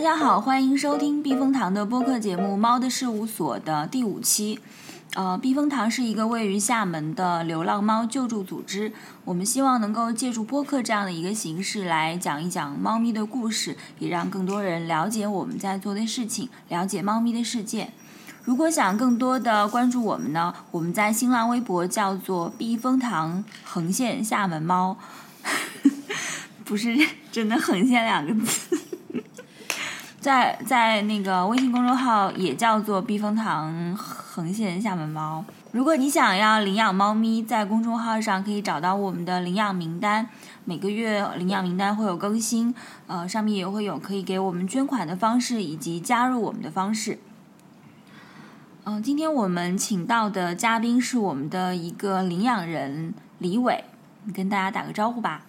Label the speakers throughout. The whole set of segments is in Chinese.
Speaker 1: 大家好，欢迎收听避风塘的播客节目《猫的事务所》的第五期。呃，避风塘是一个位于厦门的流浪猫救助组织。我们希望能够借助播客这样的一个形式来讲一讲猫咪的故事，也让更多人了解我们在做的事情，了解猫咪的世界。如果想更多的关注我们呢，我们在新浪微博叫做“避风塘横线厦门猫”，不是真的横线两个字。在在那个微信公众号也叫做“避风塘横线厦门猫”。如果你想要领养猫咪，在公众号上可以找到我们的领养名单，每个月领养名单会有更新，呃，上面也会有可以给我们捐款的方式以及加入我们的方式。嗯，今天我们请到的嘉宾是我们的一个领养人李伟，你跟大家打个招呼吧。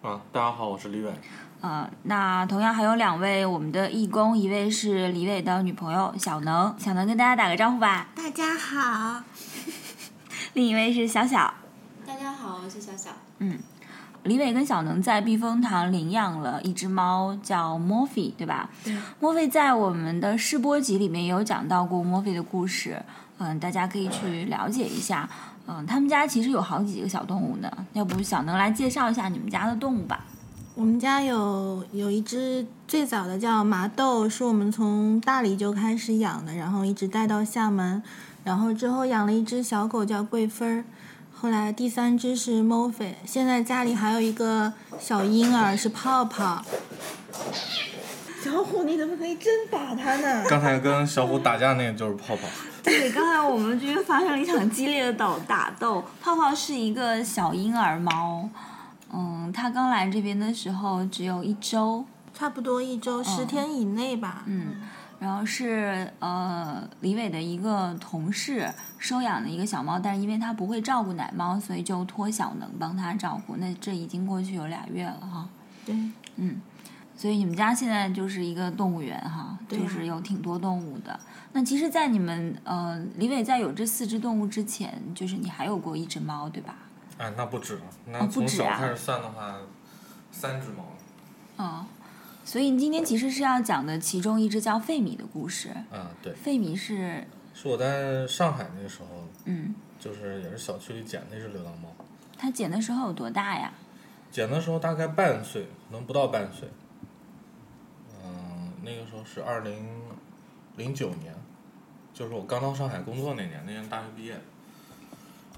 Speaker 2: 啊，大家好，我是李伟。
Speaker 1: 呃，那同样还有两位我们的义工，一位是李伟的女朋友小能，小能跟大家打个招呼吧。
Speaker 3: 大家好，
Speaker 1: 另一位是小小，
Speaker 3: 大家好，我是小小。
Speaker 1: 嗯，李伟跟小能在避风塘领养了一只猫，叫莫菲，对吧？
Speaker 3: 对。
Speaker 1: 莫菲在我们的试播集里面也有讲到过莫菲的故事，嗯，大家可以去了解一下。嗯，他们家其实有好几个小动物呢，要不小能来介绍一下你们家的动物吧？
Speaker 3: 我们家有有一只最早的叫麻豆，是我们从大理就开始养的，然后一直带到厦门，然后之后养了一只小狗叫桂芬儿，后来第三只是 m o f i 现在家里还有一个小婴儿是泡泡。小虎，你怎么可以真打它呢？
Speaker 2: 刚才跟小虎打架那个就是泡泡。
Speaker 1: 对，刚才我们这边发生了一场激烈的斗打斗。泡泡是一个小婴儿猫。嗯，他刚来这边的时候只有一周，
Speaker 3: 差不多一周，十天以内吧。
Speaker 1: 嗯，然后是呃李伟的一个同事收养的一个小猫，但是因为他不会照顾奶猫，所以就托小能帮他照顾。那这已经过去有俩月了哈。
Speaker 3: 对。
Speaker 1: 嗯，所以你们家现在就是一个动物园哈，就是有挺多动物的。那其实，在你们呃李伟在有这四只动物之前，就是你还有过一只猫，对吧？
Speaker 2: 哎，那不止了。那从小开始算的话，三只猫。
Speaker 1: 哦，所以你今天其实是要讲的其中一只叫费米的故事。
Speaker 2: 嗯，对。
Speaker 1: 费米是。
Speaker 2: 是我在上海那个时候，
Speaker 1: 嗯，
Speaker 2: 就是也是小区里捡那只流浪猫。
Speaker 1: 它捡的时候有多大呀？
Speaker 2: 捡的时候大概半岁，可能不到半岁。嗯，那个时候是二零零九年，就是我刚到上海工作那年，那年大学毕业。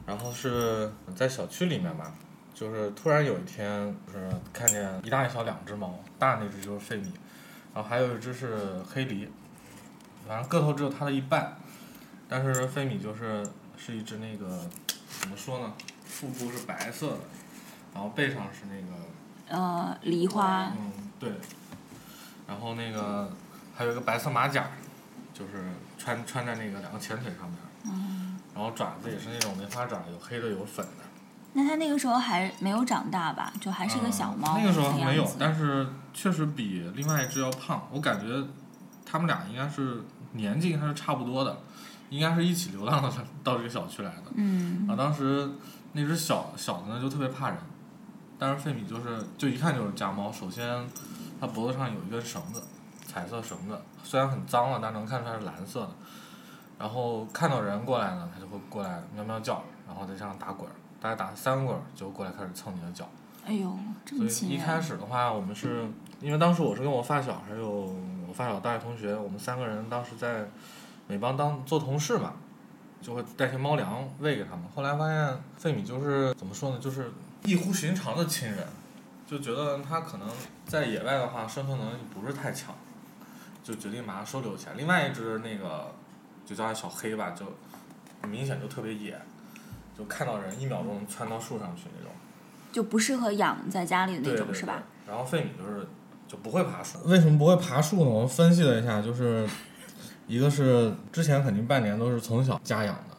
Speaker 2: 然后是在小区里面吧，就是突然有一天，就是看见一大一小两只猫，大那只就是费米，然后还有一只是黑狸，反正个头只有它的一半，但是费米就是是一只那个怎么说呢，腹部是白色的，然后背上是那
Speaker 1: 个呃梨花，
Speaker 2: 嗯对，然后那个还有一个白色马甲，就是穿穿在那个两个前腿上面。然后爪子也是那种梅花爪，有黑的有粉的。
Speaker 1: 那它那个时候还没有长大吧？就还是个小猫。
Speaker 2: 那个时候没有，但是确实比另外一只要胖。我感觉他们俩应该是年纪还是差不多的，应该是一起流浪到到这个小区来的。
Speaker 1: 嗯。
Speaker 2: 啊，当时那只小小的呢就特别怕人，但是费米就是就一看就是家猫。首先，它脖子上有一根绳子，彩色绳子，虽然很脏了，但能看出来是蓝色的。然后看到人过来呢，它就会过来喵喵叫，然后在这样打滚儿，大概打三滚儿就过来开始蹭你的脚。
Speaker 1: 哎呦，这么
Speaker 2: 所以一开始的话，我们是因为当时我是跟我发小还有我发小大学同学，我们三个人当时在美邦当做同事嘛，就会带些猫粮喂给他们。后来发现费米就是怎么说呢，就是异乎寻常的亲人，就觉得它可能在野外的话生存能力不是太强，就决定把它收留起来。另外一只那个。就叫它小黑吧，就明显就特别野，就看到人一秒钟窜到树上去那种，
Speaker 1: 就不适合养在家里的那种是吧？
Speaker 2: 然后费米就是就不会爬树。为什么不会爬树呢？我们分析了一下，就是一个是之前肯定半年都是从小家养的，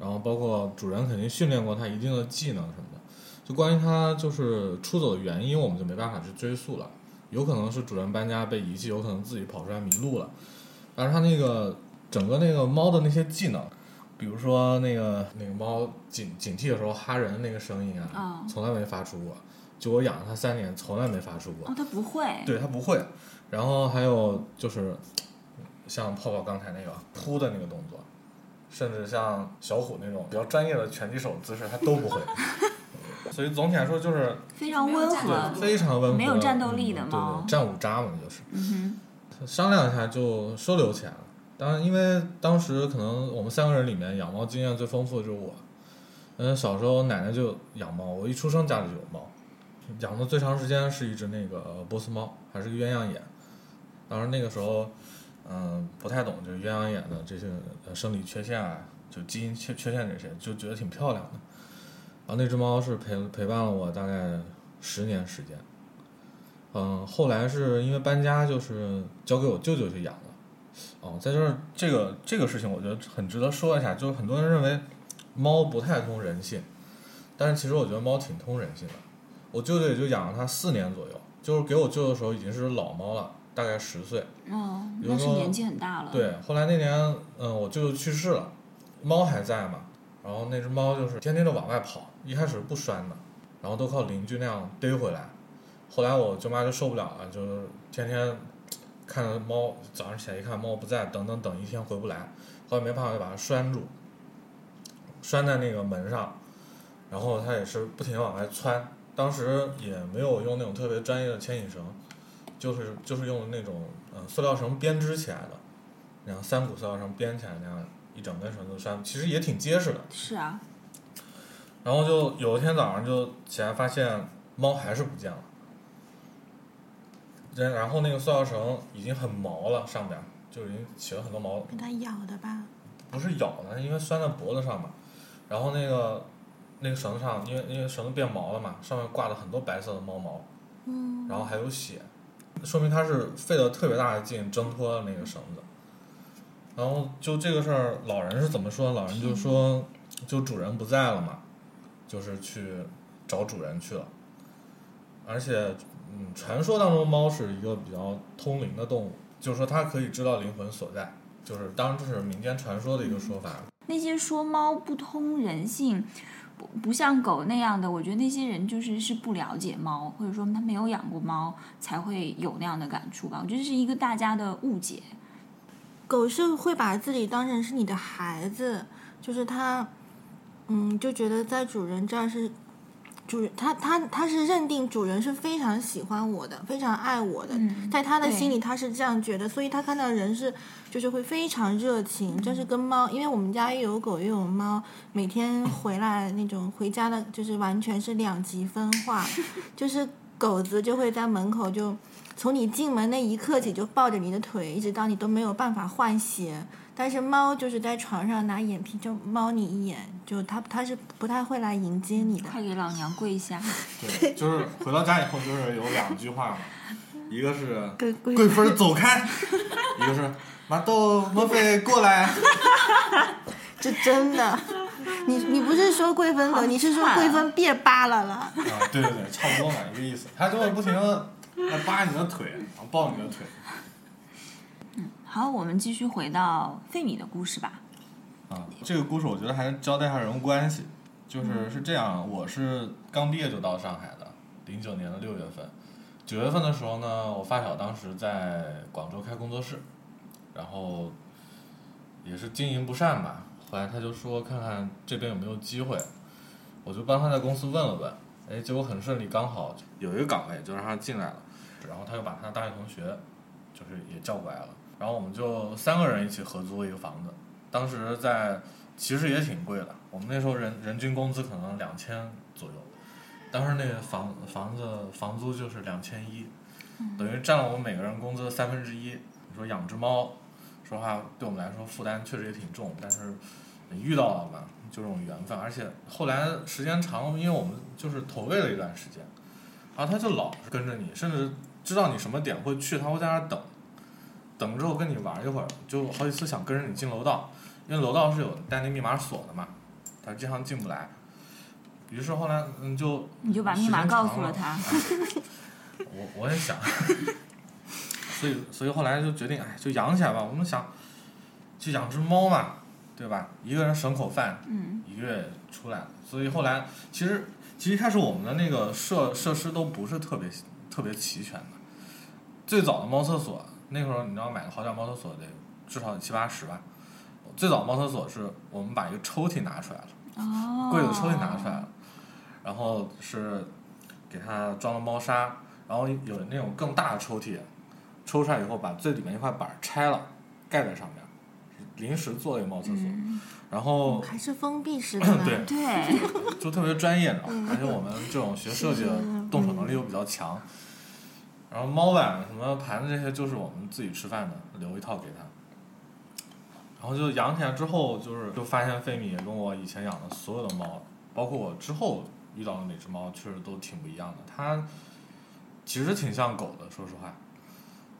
Speaker 2: 然后包括主人肯定训练过它一定的技能什么的。就关于它就是出走的原因，我们就没办法去追溯了，有可能是主人搬家被遗弃，有可能自己跑出来迷路了，但是它那个。整个那个猫的那些技能，比如说那个那个猫警警惕的时候哈人那个声音啊，从来没发出过。就我养了它三年，从来没发出过。
Speaker 1: 哦，它不会。
Speaker 2: 对，它不会。然后还有就是像泡泡刚才那个扑的那个动作，甚至像小虎那种比较专业的拳击手姿势，它都不会。所以总体来说就是
Speaker 1: 非常温和，
Speaker 2: 非常温和，
Speaker 1: 没有战斗力的
Speaker 2: 嗯
Speaker 1: 猫
Speaker 2: 对对，战五渣嘛就是。
Speaker 1: 嗯
Speaker 2: 商量一下就收留起来了。当然，因为当时可能我们三个人里面养猫经验最丰富的就是我。嗯，小时候奶奶就养猫，我一出生家里就有猫，养的最长时间是一只那个波斯猫，还是个鸳鸯眼。当然那个时候，嗯，不太懂就是鸳鸯眼的这些生理缺陷啊，就基因缺缺陷这些，就觉得挺漂亮的。然后那只猫是陪陪伴了我大概十年时间。嗯，后来是因为搬家，就是交给我舅舅去养了。哦，在这儿这个这个事情，我觉得很值得说一下。就是很多人认为猫不太通人性，但是其实我觉得猫挺通人性的。我舅舅也就养了它四年左右，就是给我舅舅的时候已经是老猫了，大概十岁。
Speaker 1: 哼，哦，那是年纪很大了。，
Speaker 2: 对，后来那年，嗯，我舅舅去世了，猫还在嘛，然后那只猫就是天天都往外跑，一开始不拴的，然后都靠邻居那样逮回来。后来我舅妈就受不了了，就是天天看到猫，早上起来一看猫不在，等等等一天回不来，后来没办法就把它拴住，拴在那个门上，然后它也是不停地往外窜。当时也没有用那种特别专业的牵引绳，就是就是用那种嗯塑料绳编织起来的，然后三股塑料绳编起来那样一整根绳子拴，其实也挺结实的。
Speaker 1: 是啊，
Speaker 2: 然后就有一天早上就起来发现猫还是不见了，然然后那个塑料绳已经很毛了，上边就已经起了很多毛，
Speaker 3: 被它咬的吧？
Speaker 2: 不是咬的，因为拴在脖子上嘛。然后那个那个绳子上，因为因为绳子变毛了嘛，上面挂了很多白色的猫毛，
Speaker 3: 嗯，
Speaker 2: 然后还有血，说明它是费了特别大的劲挣脱了那个绳子。然后就这个事儿，老人是怎么说？老人就说，就主人不在了嘛，就是去找主人去了。而且，嗯，传说当中猫是一个比较通灵的动物，就是说它可以知道灵魂所在，就是当然这是民间传说的一个说法。
Speaker 1: 那些说猫不通人性，不不像狗那样的，我觉得那些人就是是不了解猫，或者说他没有养过猫，才会有那样的感触吧。我觉得是一个大家的误解。
Speaker 3: 狗是会把自己当成是你的孩子，就是它，嗯，就觉得在主人这儿是主人，它它它是认定主人是非常喜欢我的，非常爱我的，
Speaker 1: 嗯
Speaker 3: 在他的心里他是这样觉得，所以他看到人是就是会非常热情，就是跟猫，因为我们家又有狗又有猫，每天回来那种回家的，就是完全是两极分化，就是狗子就会在门口就。从你进门那一刻起就抱着你的腿，一直到你都没有办法换鞋。但是猫就是在床上拿眼皮就猫你一眼，就它它是不太会来迎接你的。
Speaker 1: 快给老娘跪下！
Speaker 2: 对，就是回到家以后，就是有两句话嘛，一个是
Speaker 3: 贵贵
Speaker 2: 贵芬走开，一个是麻豆莫非过来。
Speaker 3: 这真的，你你不是说贵芬狗，你是说贵芬别扒拉了。
Speaker 2: 啊，对对对，差不多嘛，一个意思。他就会不停的扒你的腿，然后抱你的腿。
Speaker 1: 好，我们继续回到费米的故事吧。
Speaker 2: 啊，这个故事我觉得还是交代一下人物关系，就是是这样，我是刚毕业就到上海的，零九年的六月份，九月份的时候呢，我发小当时在广州开工作室，然后也是经营不善吧，后来他就说看看这边有没有机会，我就帮他在公司问了问，哎，结果很顺利，刚好有一个岗位就让他进来了，然后他又把他大学同学就是也叫过来了，然后我们就三个人一起合租了一个房子。当时在其实也挺贵的，我们那时候人人均工资可能两千左右，当时那个房房子房租就是两千一，等于占了我们每个人工资的三分之一。你说养只猫，说实话对我们来说负担确实也挺重，但是遇到了嘛，就这种缘分，而且后来时间长，因为我们就是投喂了一段时间，然后它就老是跟着你，甚至知道你什么点会去，它会在那儿等。等之后跟你玩一会儿，就好几次想跟着你进楼道，因为楼道是有带那密码锁的嘛，他经常进不来。于是后来嗯就
Speaker 1: 你就把密码告诉了他。
Speaker 2: 我我也想，所以所以后来就决定，哎，就养起来吧。我们想，就养只猫嘛，对吧？一个人省口饭，
Speaker 1: 嗯
Speaker 2: 一个月出来了。所以后来其实其实一开始我们的那个设设施都不是特别特别齐全的，最早的猫厕所，那时候你知道买个好点猫厕所得至少得七八十吧。最早的猫厕所是我们把一个抽屉拿出来了，
Speaker 1: 哦，
Speaker 2: 柜子抽屉拿出来了，然后是给它装了猫砂，然后有那种更大的抽屉，抽出来以后把最里面一块板儿拆了，盖在上面，临时做了一个猫厕所，
Speaker 1: 嗯
Speaker 2: 然后
Speaker 3: 还是封闭式的 吧？
Speaker 2: 对
Speaker 1: 对，
Speaker 2: 就特别专业的，而且我们这种学设计的动手能力又比较强。然后猫碗什么盘子这些就是我们自己吃饭的，留一套给它。然后就养起来之后，就是就发现费米跟我以前养的所有的猫，包括我之后遇到的哪只猫，确实都挺不一样的。它其实挺像狗的，说实话，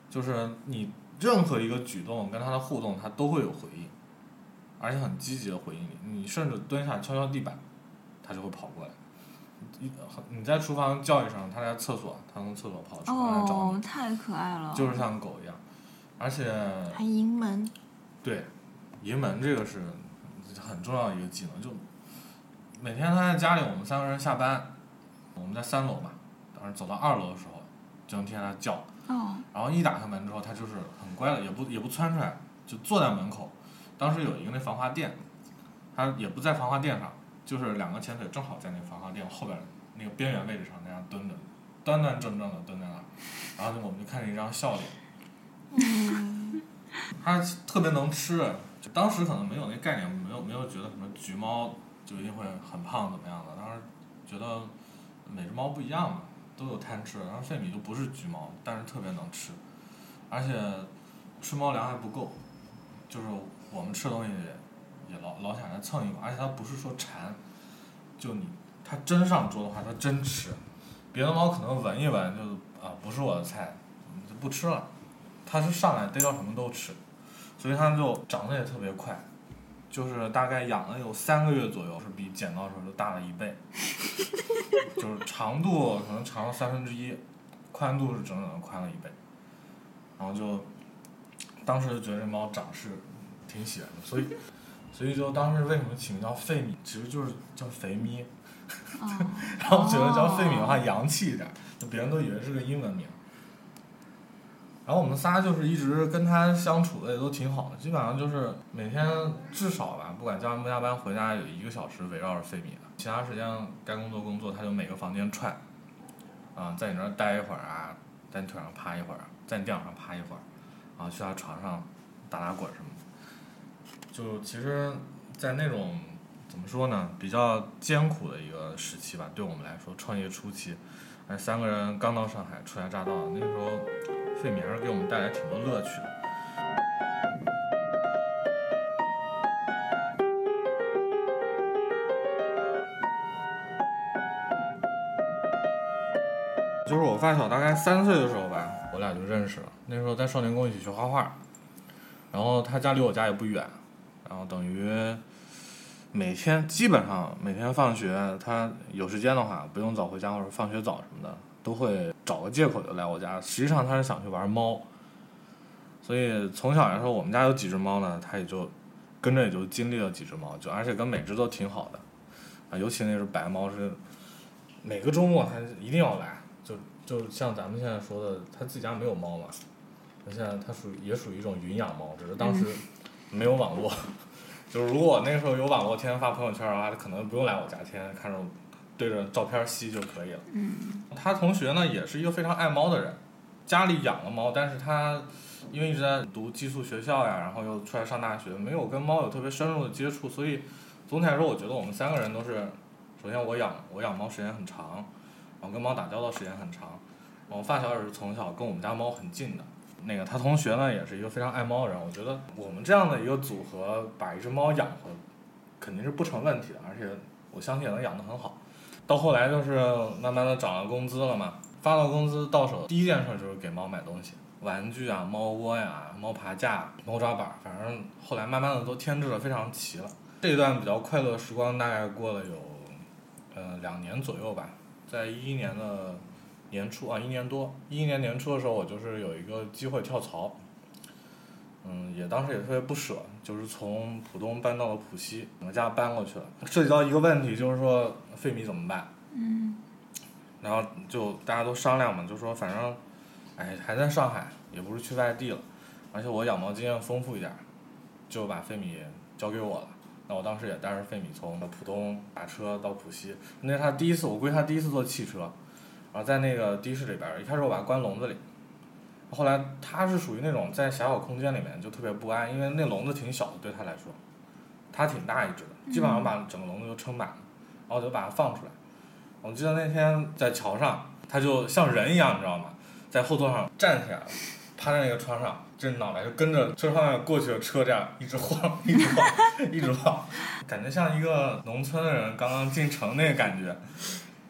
Speaker 2: 就是你任何一个举动跟它的互动，它都会有回应，而且很积极的回应你。你甚至蹲下敲敲地板，它就会跑过来。一你在厨房叫一声，它在厕所，它从厕所跑出来来找
Speaker 1: 哦
Speaker 2: 你，，
Speaker 1: 太可爱了，
Speaker 2: 就是像狗一样。而且
Speaker 3: 还迎门，
Speaker 2: 对，迎门这个是很重要的一个技能。就每天他在家里，我们三个人下班，我们在三楼嘛，当时走到二楼的时候，就能听见它叫。
Speaker 1: 哦，
Speaker 2: 然后一打开门之后，它就是很乖的，也不也不窜出来，就坐在门口。当时有一个那防滑垫，它也不在防滑垫上，就是两个前腿正好在那个防滑垫后边那个边缘位置上那样蹲着，端端正正的蹲在那儿。然后就我们就看见一张笑脸。它特别能吃，就当时可能没有那概念，没有没有觉得什么橘猫就一定会很胖怎么样的，当时觉得每只猫不一样嘛，都有贪吃。然后费米就不是橘猫，但是特别能吃，而且吃猫粮还不够，就是我们吃的东西老老想来蹭一口，而且它不是说馋，就你它真上桌的话，它真吃。别的猫可能闻一闻就啊不是我的菜，就不吃了。它是上来逮到什么都吃，所以它就长得也特别快，就是大概养了有三个月左右，是比捡到的时候就大了一倍，就是长度可能长了三分之一，宽度是整整的宽了一倍，然后就当时就觉得这猫长势挺喜欢的，所以所以就当时为什么起名叫费米，其实就是叫肥咪，
Speaker 1: 哦，
Speaker 2: 然后觉得叫费米的话洋气一点，就别人都以为是个英文名。然后我们仨就是一直跟他相处的也都挺好的，基本上就是每天至少吧，不管加班不加班，回家有一个小时围绕着费米的，其他时间该工作工作，他就每个房间串，啊，在你那儿待一会儿啊，在你腿上趴一会儿，在你电脑上趴一会儿，然后去他床上打打滚什么的，就其实，在那种怎么说呢，比较艰苦的一个时期吧，对我们来说，创业初期，哎，三个人刚到上海，初来乍到，那个时候。费米还是给我们带来挺多乐趣的。就是我发小大概三岁的时候吧，我俩就认识了。那时候在少年宫一起学画画，然后他家离我家也不远，然后等于每天基本上每天放学，他有时间的话，不用早回家或者放学早什么的，都会找个借口就来我家。实际上他是想去玩猫，所以从小来说，我们家有几只猫呢，他也就跟着也就经历了几只猫，就而且跟每只都挺好的，啊，尤其那只白猫是每个周末它一定要来，就就像咱们现在说的，他自己家没有猫嘛，那现在它属于也属于一种云养猫，只是当时 没有网络。就是如果我那个时候有网络，天天发朋友圈的话，他可能不用来我家，天天看着我对着照片吸就可以了。
Speaker 1: 嗯，
Speaker 2: 他同学呢也是一个非常爱猫的人，家里养了猫，但是他因为一直在读寄宿学校呀，然后又出来上大学，没有跟猫有特别深入的接触，所以总体来说，我觉得我们三个人都是，首先我养我养猫时间很长，然后跟猫打交道时间很长，然后发小也是从小跟我们家猫很近的。那个他同学呢，也是一个非常爱猫的人。我觉得我们这样的一个组合，把一只猫养活，肯定是不成问题的，而且我相信也能养得很好。到后来就是慢慢的涨了工资了嘛，发了工资到手，第一件事就是给猫买东西，玩具啊、猫窝呀、猫爬架、猫抓板，反正后来慢慢的都添置的非常齐了。这一段比较快乐的时光大概过了有，呃两年左右吧，在一一年的。年初啊，一年多，一一年年初的时候，我就是有一个机会跳槽，嗯，也当时也特别不舍，就是从浦东搬到了浦西，我们家搬过去了。涉及到一个问题，就是说费米怎么办？
Speaker 1: 嗯，
Speaker 2: 然后就大家都商量嘛，就说反正哎，还在上海，也不是去外地了，而且我养猫经验丰富一点儿，就把费米交给我了。那我当时也带着费米从浦东打车到浦西，那是他第一次，我估计他第一次坐汽车，然后在那个的士里边，一开始我把它关笼子里，后来它是属于那种在狭小空间里面就特别不安，因为那笼子挺小的对它来说，它挺大一只的，基本上把整个笼子都撑满了，然后我就把它放出来。我记得那天在桥上，它就像人一样，你知道吗？在后座上站起来了，趴在那个窗上，这脑袋就跟着车上面过去的车这样一直晃，一直晃，一直晃，感觉像一个农村的人刚刚进城那个感觉。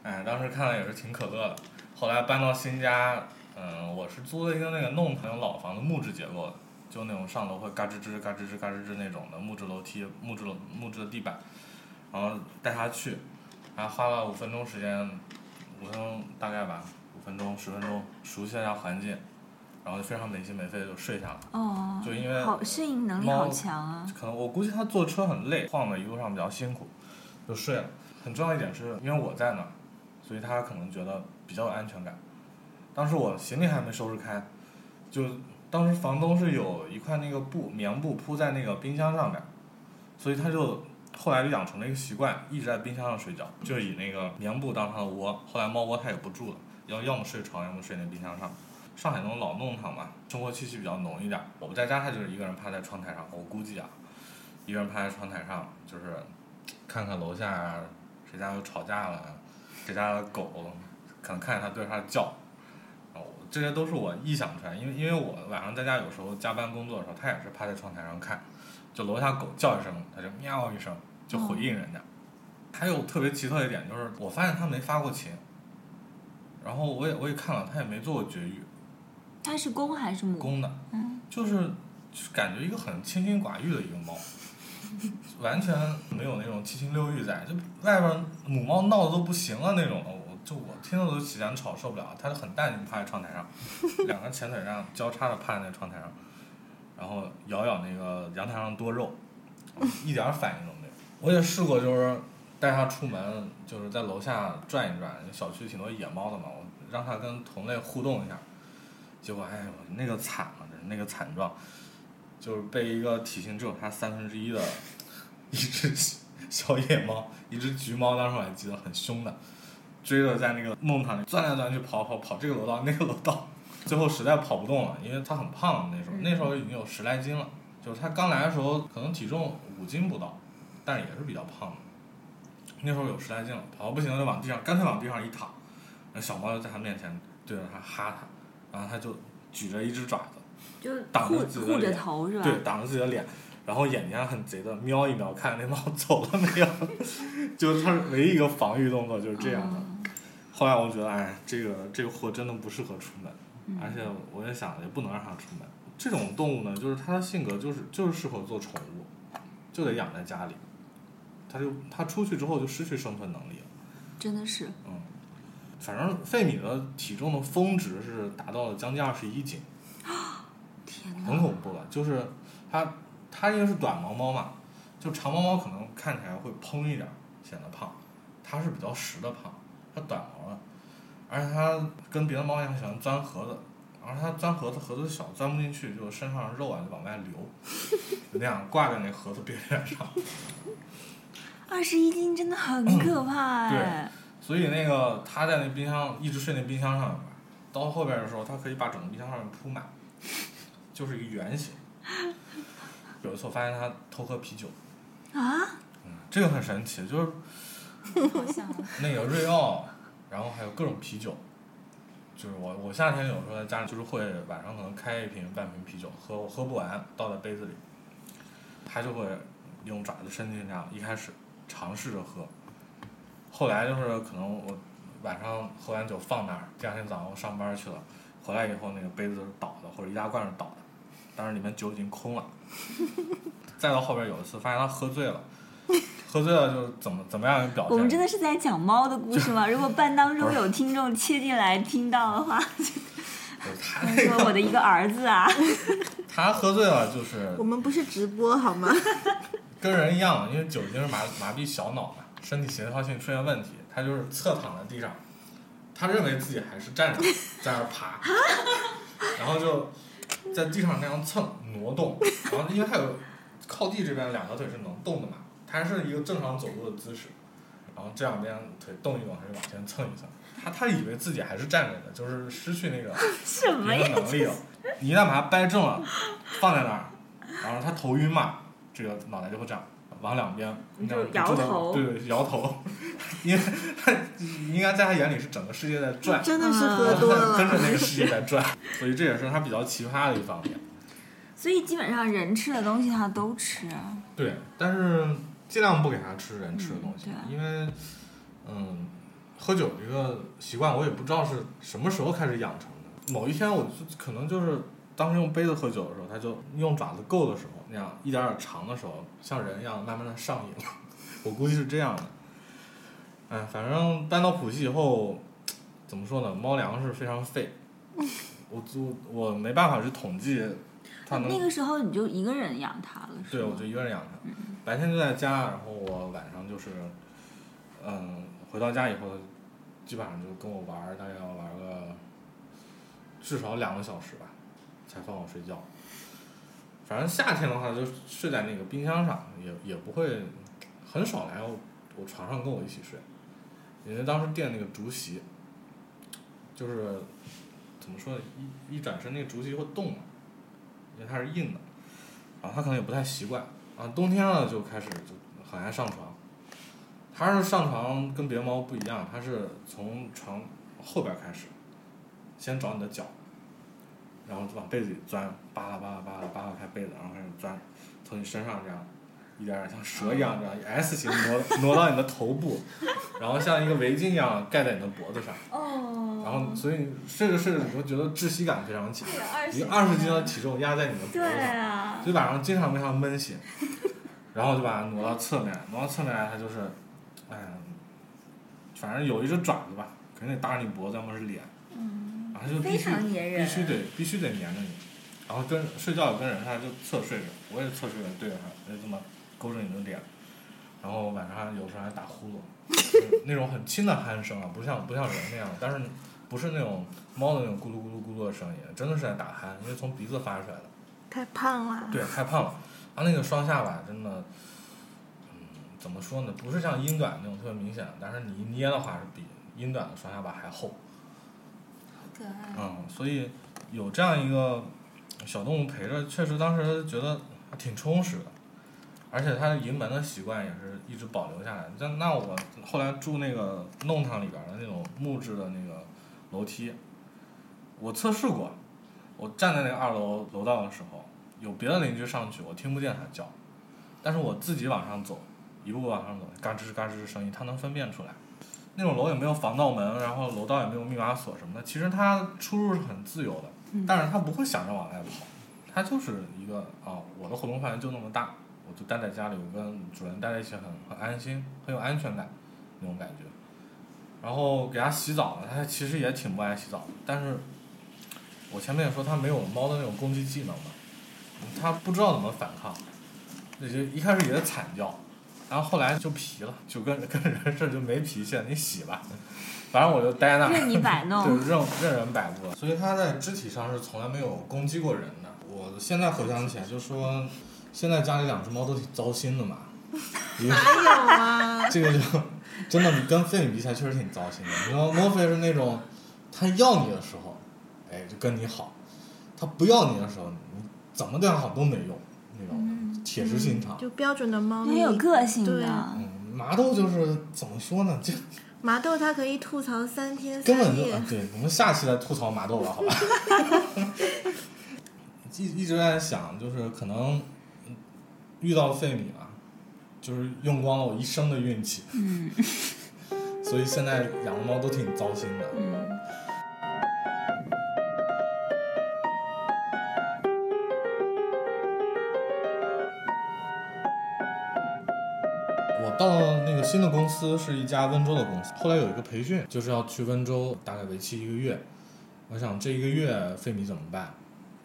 Speaker 2: 哎，当时看了也是挺可乐的。后来搬到新家，嗯，我是租了一个那个弄堂老房子，木质结构的，就那种上楼会嘎吱吱、嘎吱吱、嘎吱吱那种的木质楼梯、木质楼木质的地板，然后带他去，还花了五分钟时间，五分钟大概吧，五分钟十分钟熟悉了一下环境，然后就非常没心没肺的就睡下了。
Speaker 1: 哦，
Speaker 2: 就因为
Speaker 1: 好适应能力
Speaker 2: 猫
Speaker 1: 好强啊！
Speaker 2: 可能我估计他坐车很累，晃的一路上比较辛苦，就睡了。很重要一点是因为我在那儿，所以他可能觉得比较有安全感。当时我行李还没收拾开，就当时房东是有一块那个布棉布铺在那个冰箱上面，所以他就后来就养成了一个习惯，一直在冰箱上睡觉，就以那个棉布当他的窝。后来猫窝他也不住了，要要么睡床，要么睡那冰箱上。上海那种老弄堂嘛，生活气息比较浓一点。我不在家，他就是一个人趴在窗台上。我估计啊，一个人趴在窗台上，就是看看楼下谁家又吵架了，谁家的狗可能看见它对着它叫。哦，这些都是我臆想出来，因为因为我晚上在家有时候加班工作的时候，它也是趴在窗台上看，就楼下狗叫一声，它就喵一声就回应人家。还有特别奇特一点就是，我发现它没发过情，然后我也我也看了，它也没做过绝育，
Speaker 1: 它是公还是母？
Speaker 2: 公的，
Speaker 1: 嗯，
Speaker 2: 就是感觉一个很清心寡欲的一个猫，完全没有那种七情六欲在，就外边母猫闹的都不行了那种的，我就我听着都起脸吵，受不了。它就很淡定趴在窗台上，两个前腿这样交叉的趴在那窗台上，然后咬咬那个阳台上多肉，一点反应都没有。我也试过，就是带它出门，就是在楼下转一转，小区挺多野猫的嘛，我让它跟同类互动一下。结果哎呦，那个惨了，那个惨状，就是被一个体型只有它三分之一的一只小野猫，一只橘猫，当时我还记得很凶的，追着在那个弄堂里钻来钻去跑跑跑这个楼道那个楼道，最后实在跑不动了，因为它很胖那时候，那时候已经有十来斤了，就是它刚来的时候可能体重五斤不到，但也是比较胖的，那时候有十来斤了，跑不行了就往地上干脆往地上一躺，那小猫就在它面前对着它哈它。然后它就举着一只爪子，
Speaker 1: 就
Speaker 2: 挡
Speaker 1: 护护着
Speaker 2: 着自己的脸
Speaker 1: 头是吧？
Speaker 2: 对，挡着自己的脸，然后眼睛还很贼的瞄一瞄，看那猫 走了没有，就是它唯一一个防御动作就是这样的。
Speaker 1: 嗯
Speaker 2: 后来我觉得，哎，这个这个货真的不适合出门，
Speaker 1: 嗯
Speaker 2: 而且我也想，也不能让它出门。这种动物呢，就是它的性格就是就是适合做宠物，就得养在家里。它就它出去之后就失去生存能力了。
Speaker 1: 真的是，嗯
Speaker 2: 反正费米的体重的峰值是达到了将近二十一斤。
Speaker 1: 天
Speaker 2: 很！恐怖的，就是它它因为是短毛猫嘛，就长毛猫可能看起来会蓬一点，显得胖，它是比较实的胖，它短毛的，而且它跟别的猫一样喜欢钻盒子，而它钻盒子盒子小钻不进去，就身上肉啊就往外流，就那样挂在那盒子边缘上，
Speaker 1: 二十一斤真的很可怕哎。
Speaker 2: 所以那个它在那冰箱一直睡那冰箱上面，到后边的时候它可以把整个冰箱上面铺满，就是一个圆形。有一次我发现他偷喝啤酒。
Speaker 1: 啊，
Speaker 2: 这个很神奇，就是 那个瑞奥，然后还有各种啤酒，就是我我夏天有时候在家里就是会晚上可能开一瓶半瓶啤酒喝，我喝不完倒在杯子里，他就会用爪子伸进去一开始尝试着喝，后来就是可能我晚上喝完酒放那儿，第二天早上我上班去了，回来以后那个杯子是倒的或者易拉罐是倒的，但是里面酒已经空了。再到后边有一次发现他喝醉了，喝醉了就是怎么怎么样的表现？
Speaker 1: 我们真的是在讲猫的故事吗？如果半当中有听众切进来听到的话，
Speaker 2: 就他
Speaker 1: 说我的一个儿子啊，
Speaker 2: 他喝醉了就是
Speaker 3: 我们不是直播好吗？
Speaker 2: 跟人一样，因为酒精是麻麻痹小脑嘛，身体协调性出现问题，他就是侧躺在地上，他认为自己还是站着在那儿爬，然后就在地上那样蹭挪动，然后因为它有靠地这边两条腿是能动的嘛，它是一个正常走路的姿势，然后这两边腿动一动，它就往前蹭一蹭。他他以为自己还是站着的，就是失去那个
Speaker 1: 什么呀？
Speaker 2: 能力了。你一旦把它掰正了，放在那儿，然后他头晕嘛，这个脑袋就会这样往两边，
Speaker 1: 你就摇头
Speaker 2: 对对，摇头，因为他应该在他眼里是整个世界在转，
Speaker 3: 真的是
Speaker 1: 嗯
Speaker 3: 喝多了。
Speaker 2: 跟着那个世界在转，所以这也是他比较奇葩的一方面。
Speaker 1: 所以基本上人吃的东西他都吃。
Speaker 2: 对，但是尽量不给他吃人吃的东西，
Speaker 1: 嗯
Speaker 2: 因为嗯，喝酒这个习惯我也不知道是什么时候开始养成的。某一天我就可能就是当时用杯子喝酒的时候，他就用爪子够的时候，那样一点点尝的时候，像人一样慢慢的上瘾了。我估计是这样的。哎，反正搬到浦西以后，怎么说呢？猫粮是非常费，我就我没办法去统计它能
Speaker 1: 那个时候你就一个人养它了，是
Speaker 2: 对，我就一个人养它，白天就在家，然后我晚上就是，嗯，回到家以后，基本上就跟我玩儿，大概要玩个至少两个小时吧，才放我睡觉。反正夏天的话，就睡在那个冰箱上，也也不会很少来我我床上跟我一起睡，因为当时垫那个竹席，就是怎么说呢，一一转身那个竹席会动，因为它是硬的。啊，他可能也不太习惯啊。冬天了就开始就很爱上床，他是上床跟别的猫不一样，他是从床后边开始，先找你的脚，然后就往被子里钻，扒拉扒拉扒拉扒拉开被子，然后开始钻，从你身上这样，一点点像蛇一样这样 S 型挪挪到你的头部，然后像一个围巾一样盖在你的脖子上，
Speaker 1: 哦。
Speaker 2: 然后所以你睡着睡着你会觉得窒息感非常强，
Speaker 1: 二
Speaker 2: 一个二十斤的体重压在你的脖子
Speaker 1: 对
Speaker 2: 上。
Speaker 1: 啊。
Speaker 2: 所以晚上经常被它闷醒，然后就把它挪到侧面，挪到侧面来，它就是，哎呀，反正有一只爪子吧，肯定得搭着你脖子，要么是脸，
Speaker 1: 嗯。
Speaker 2: 然后它就必
Speaker 1: 非
Speaker 2: 须
Speaker 1: 常粘人。
Speaker 2: 必须得必须得粘着你，然后跟睡觉也跟人，它就侧睡着，我也侧睡着对着他，就这么勾着你的脸，然后晚上有时候还打呼噜，那种很轻的鼾声啊，不像不像人那样，但是不是那种猫的那种咕噜咕噜咕噜的声音，真的是在打鼾，因为从鼻子发出来的。
Speaker 3: 太胖了。
Speaker 2: 对，太胖了。它那个双下巴真的，嗯，怎么说呢？不是像英短那种特别明显，但是你一捏的话是比英短的双下巴还厚。嗯，所以有这样一个小动物陪着，确实当时觉得挺充实的。而且它的迎门的习惯也是一直保留下来那。那我后来住那个弄堂里边的那种木质的那个楼梯，我测试过，我站在那个二楼楼道的时候，有别的邻居上去，我听不见它叫，但是我自己往上走，一步往上走，嘎吱嘎吱的声音，它能分辨出来。那种楼也没有防盗门，然后楼道也没有密码锁什么的，其实它出入是很自由的，但是它不会想着往外跑，它就是一个啊，我的活动范围就那么大，我就待在家里，我跟主人待在一起很很安心，很有安全感那种感觉。然后给它洗澡，它其实也挺不爱洗澡的，但是我前面也说它没有猫的那种攻击技能嘛，它不知道怎么反抗，那就一开始也惨叫，然后后来就皮了，就跟跟人似的就没脾气了，你洗吧，反正我就待那儿，
Speaker 1: 任你摆弄。
Speaker 2: 就，任任人摆布。所以它在肢体上是从来没有攻击过人的。我现在回想起来，就说现在家里两只猫都挺糟心的嘛，
Speaker 3: 还有啊，
Speaker 2: 这个就真的跟费米比起来确实挺糟心的。你说莫非是那种它要你的时候，哎，就跟你好；它不要你的时候，你怎么对它好都没用，那种铁石心肠。
Speaker 3: 就标准的猫咪。
Speaker 1: 很有个性
Speaker 3: 对
Speaker 1: 的。
Speaker 2: 嗯，麻豆就是怎么说呢？就
Speaker 3: 麻豆它可以吐槽三天
Speaker 2: 根本就
Speaker 3: 三夜。
Speaker 2: 对，我们下期来吐槽麻豆吧，好吧？一一直在想，就是可能嗯遇到费米了，就是用光了我一生的运气，
Speaker 1: 嗯
Speaker 2: 所以现在养的猫都挺糟心的。
Speaker 1: 嗯。
Speaker 2: 到那个新的公司是一家温州的公司，后来有一个培训，就是要去温州，大概为期一个月。我想这一个月费米怎么办？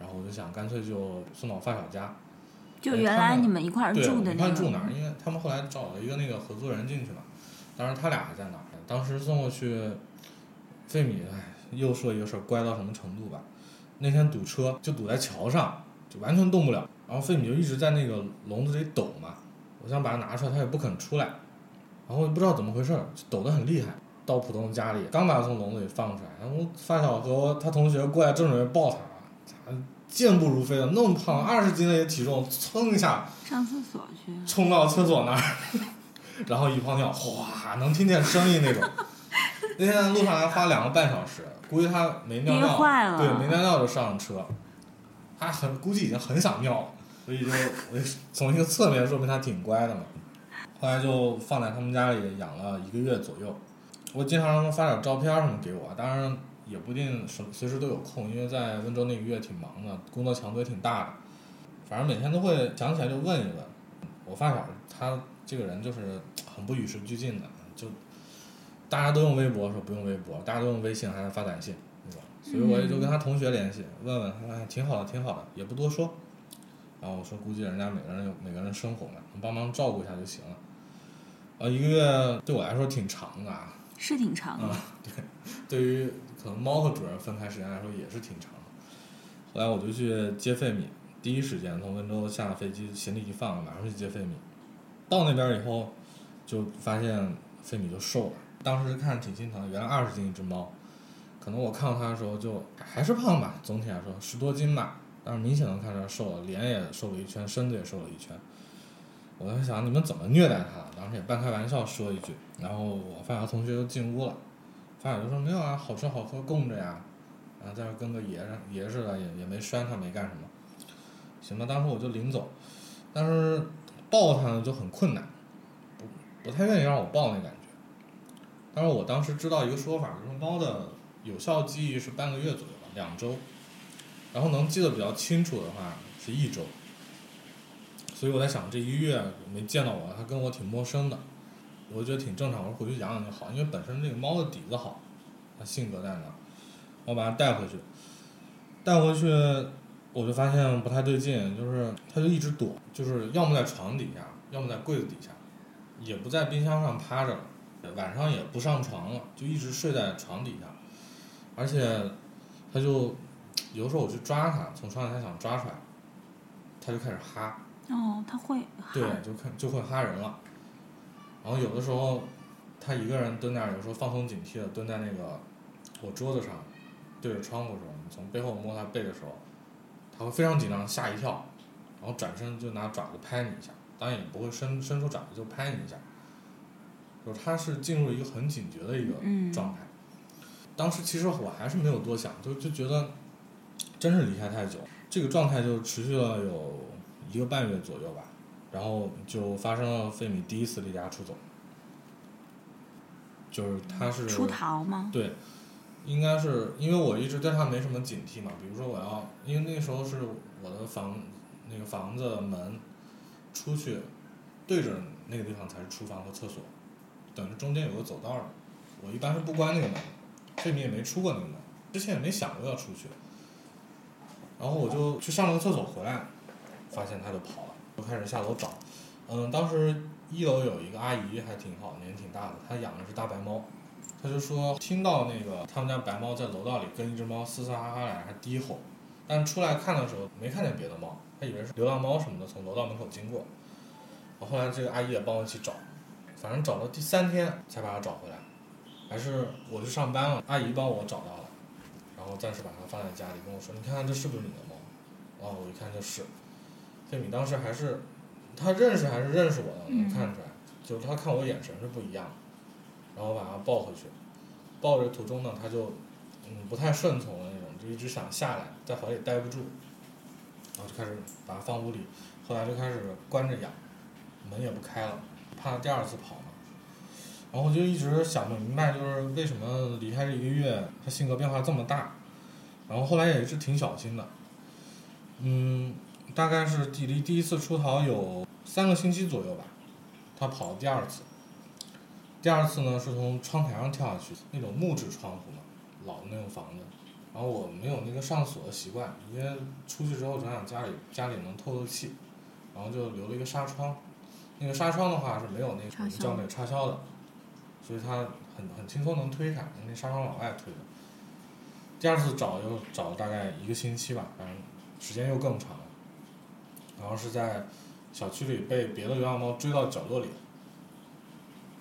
Speaker 2: 然后我就想干脆就送到发小家。
Speaker 1: 就原来你们一块儿，住的那个。
Speaker 2: 们一块住哪儿？因为他们后来找了一个那个合作人进去嘛，当时他俩还在哪儿？当时送过去，费米，哎，又说一个事儿，乖到什么程度吧？那天堵车就堵在桥上，就完全动不了。然后费米就一直在那个笼子里抖嘛，我想把它拿出来，它也不肯出来。然后不知道怎么回事，抖得很厉害。到普通家里，刚把它从笼子里放出来，然后发小和他同学过来正准备抱它，健步如飞的，那么胖，二十斤的体重，蹭一下
Speaker 1: 上厕所去，
Speaker 2: 冲到厕所那儿，然后一泡尿，哗，能听见声音那种。那天路上还花两个半小时，估计他没尿尿，对，没尿尿就上了车。他很估计已经很想尿了，所以就我从一个侧面说明他挺乖的嘛。后来就放在他们家里养了一个月左右。我经常让他发点照片什么给我，当然也不一定什随时都有空，因为在温州那个月挺忙的，工作强度也挺大的。反正每天都会想起来就问一问。我发小他这个人就是很不与时俱进的，就大家都用微博说不用微博，大家都用微信还是发短信，对吧？所以我也就跟他同学联系，问问他，挺好的，挺好的，也不多说。然后我说估计人家每个人有每个人生活嘛，能帮忙照顾一下就行了。呃，一个月对我来说挺长的啊。
Speaker 1: 是挺长的，
Speaker 2: 对，对于可能猫和主人分开时间来说也是挺长的。后来我就去接费米，第一时间从温州下了飞机，行李一放，马上去接费米。到那边以后，就发现费米就瘦了。当时看挺心疼，原来二十斤一只猫，可能我看到它的时候就还是胖吧，总体来说十多斤吧，但是明显能看出来瘦了，脸也瘦了一圈，身子也瘦了一圈。我在想你们怎么虐待它？当时也半开玩笑说一句，然后我发小同学就进屋了，发小就说没有啊，好吃好喝供着呀，然后在那跟个爷爷似的，也也没拴它，没干什么。行吧，当时我就领走，但是抱它呢就很困难，不不太愿意让我抱那感觉。但是我当时知道一个说法，就是猫的有效记忆是半个月左右吧，两周，然后能记得比较清楚的话是一周。所以我在想，这一月没见到我，它跟我挺陌生的，我觉得挺正常。我回去养养就好，因为本身这个猫的底子好，它性格在那，我把它带回去，带回去我就发现不太对劲，就是它就一直躲，就是要么在床底下，要么在柜子底下，也不在冰箱上趴着，晚上也不上床了，就一直睡在床底下，而且它就有的时候我去抓它，从床底下想抓出来，它就开始哈。
Speaker 1: 哦，它会
Speaker 2: 对，就看就会哈人了。然后有的时候，它一个人蹲那儿，有时候放松警惕的蹲在那个我桌子上，对着窗户的时候，你从背后摸它背的时候，它会非常紧张，吓一跳，然后转身就拿爪子拍你一下，当然也不会伸伸出爪子就拍你一下，就是他是进入一个很警觉的一个状态。当时其实我还是没有多想，就就觉得真是离开太久，这个状态就持续了有。一个半月左右吧，然后就发生了费米第一次离家出走，就是他是
Speaker 1: 出逃吗？
Speaker 2: 对，应该是因为我一直对他没什么警惕嘛。比如说我要，因为那时候是我的房那个房子门出去对着那个地方才是厨房和厕所，等于中间有个走道的。我一般是不关那个门，费米也没出过那个门，之前也没想过要出去。然后我就去上了个厕所回来。发现它就跑了，就开始下楼找。嗯，当时一楼有一个阿姨还挺好，年纪挺大的，她养的是大白猫。她就说听到那个他们家白猫在楼道里跟一只猫嘶嘶哈哈俩还低吼，但出来看的时候没看见别的猫，她以为是流浪猫什么的从楼道门口经过。我后来这个阿姨也帮我一起找，反正找到第三天才把它找回来，还是我去上班了，阿姨帮我找到了，后暂时把它放在家里，跟我说你看看这是不是你的猫？哦，我一看就是。费米当时还是，他认识还是认识我的，能看出来，就是他看我眼神是不一样的，然后把它抱回去，抱着途中呢，他就，嗯，不太顺从的那种，就一直想下来，在怀里待不住，然后就开始把它放屋里，后来就开始关着养，门也不开了，怕他第二次跑嘛，然后我就一直想不明白，就是为什么离开这一个月，他性格变化这么大，然后后来也是挺小心的，嗯。大概是距离第一次出逃有三个星期左右吧，他跑了第二次。第二次呢是从窗台上跳下去，那种木质窗户嘛，老的那种房子。然后我没有那个上锁的习惯，因为出去之后想想家里家里能透透气，然后就留了一个纱窗。那个纱窗的话是没有那个叫那个插销的，所以它很很轻松能推开，那纱窗往外推的。第二次找又找了大概一个星期吧，反正时间又更长了。然后是在小区里被别的流浪猫追到角落里，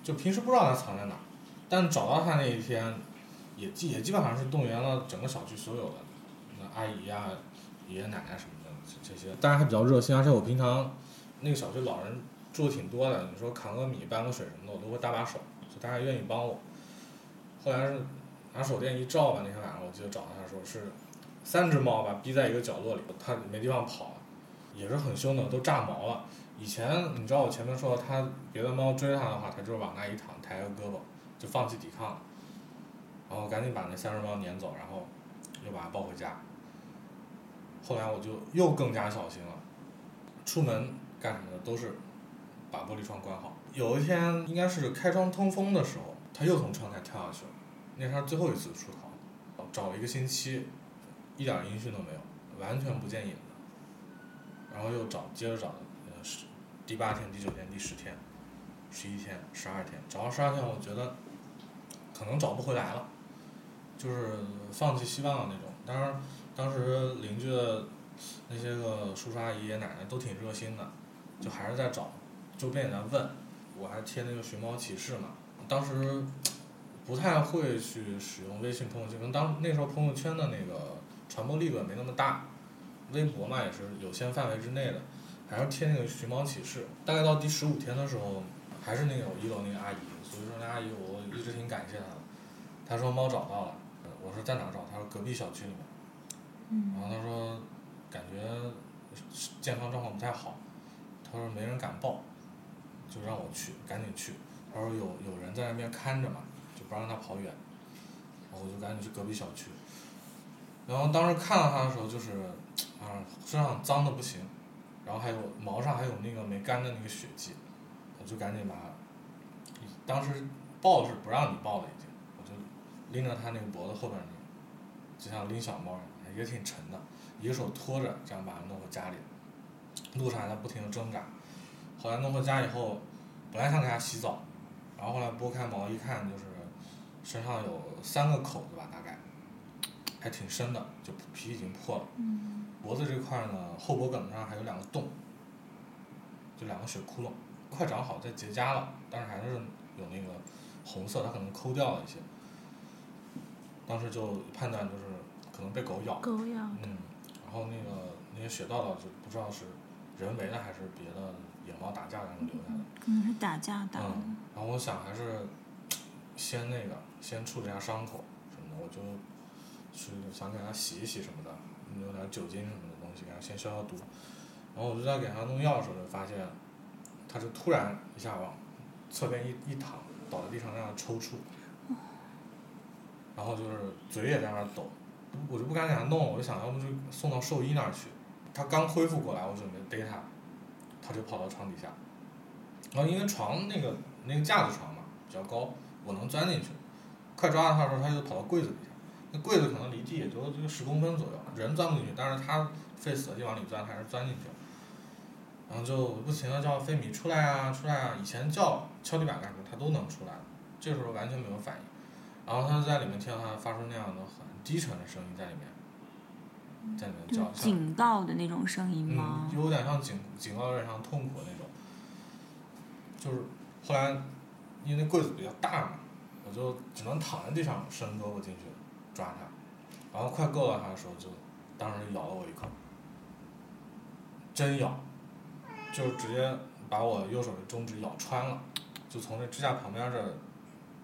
Speaker 2: 就平时不知道它藏在哪，但找到它那一天，也基也基本上是动员了整个小区所有的，那阿姨呀、爷爷奶奶什么的这这些，当然还比较热心，而且我平常那个小区老人住的挺多的，你说扛个米、搬个水什么的，我都会搭把手，大家愿意帮我。后来是拿手电一照吧，那天晚上我记得找到他说是三只猫吧，逼在一个角落里，它没地方跑，也是很凶的，都炸毛了。以前你知道我前面说它别的猫追它的话，它就是往那一躺，抬个胳膊就放弃抵抗了，然后赶紧把那三只猫撵走，然后又把它抱回家。后来我就又更加小心了，出门干什么的都是把玻璃窗关好。有一天应该是开窗通风的时候，他又从窗台跳下去了，那是他最后一次出逃，找了一个星期，一点音讯都没有，完全不见影子。然后又找，接着找，呃，十第八天、第九天、第十天、十一天、十二天，找到十二天，我觉得可能找不回来了，就是放弃希望的那种。当然，当时邻居的那些个叔叔阿姨、爷爷奶奶都挺热心的，就还是在找，周边也在问，我还贴那个寻猫启事嘛。当时不太会去使用微信朋友圈，可能当那时候朋友圈的那个传播力度也没那么大，微博嘛也是有限范围之内的，还是贴那个寻猫启事。大概到第十五天的时候，还是那个我一楼那个阿姨，所以说那阿姨我一直挺感谢她的。她说猫找到了，我说在哪找？她说隔壁小区里面。然后她说感觉健康状况不太好，她说没人敢报，就让我去，赶紧去。他说有有人在那边看着嘛，就不让它跑远。然后我就赶紧去隔壁小区。然后当时看到他的时候，就是啊身上脏的不行，然后还有毛上还有那个没干的那个血迹，我就赶紧把，当时抱是不让你抱的已经，我就拎着它那个脖子后边那，就像拎小猫一样，也挺沉的，一个手托着，这样把它弄回家里。路上还在不停的挣扎，后来弄回家以后，本来想给它洗澡，然后后来拨开毛一看，就是身上有三个口子吧，大概，还挺深的，就皮已经破了。脖子这块呢，后脖梗上还有两个洞，就两个血窟窿，快长好，再结痂了，但是还是有那个红色，它可能抠掉了一些。当时就判断就是可能被狗咬，
Speaker 3: 狗咬
Speaker 2: 嗯，然后那个那些血道道就不知道是人为的还是别的野猫打架然后留下的。
Speaker 1: 可能是打架打的。
Speaker 2: 嗯，然后我想还是 先那个先处理一下伤口什么的，我就去想给他洗一洗什么的，弄点酒精什么的东西给它先消消毒。然后我就在给他弄药的时候就发现，他就突然一下往侧边一一躺，倒在地上那样抽搐，然后就是嘴也在那儿抖，我就不敢给他弄，我就想要不就送到兽医那儿去。他刚恢复过来，我准备逮它，它就跑到床底下。然后因为床那个那个架子床嘛比较高，我能钻进去。快抓到它的时候，它就跑到柜子底下。那柜子可能离地也就这个十公分左右，人钻不进去，但是它费死了劲往里钻，还是钻进去了。然后就不停的叫飞米出来啊出来啊！以前叫敲地板干什么，它都能出来，这时候完全没有反应。然后它就在里面听到它发出那样的很低沉的声音在里面，在里面
Speaker 1: 就
Speaker 2: 叫，
Speaker 1: 警告的那种声音
Speaker 2: 嗯
Speaker 1: 吗，？
Speaker 2: 有点像警警告，有点像痛苦的那种。就是后来因为那柜子比较大嘛，我就只能躺在地上伸胳膊进去抓它，然后快够到它的时候就，当时咬了我一口，真咬，就直接把我右手的中指咬穿了，就从这指甲旁边这儿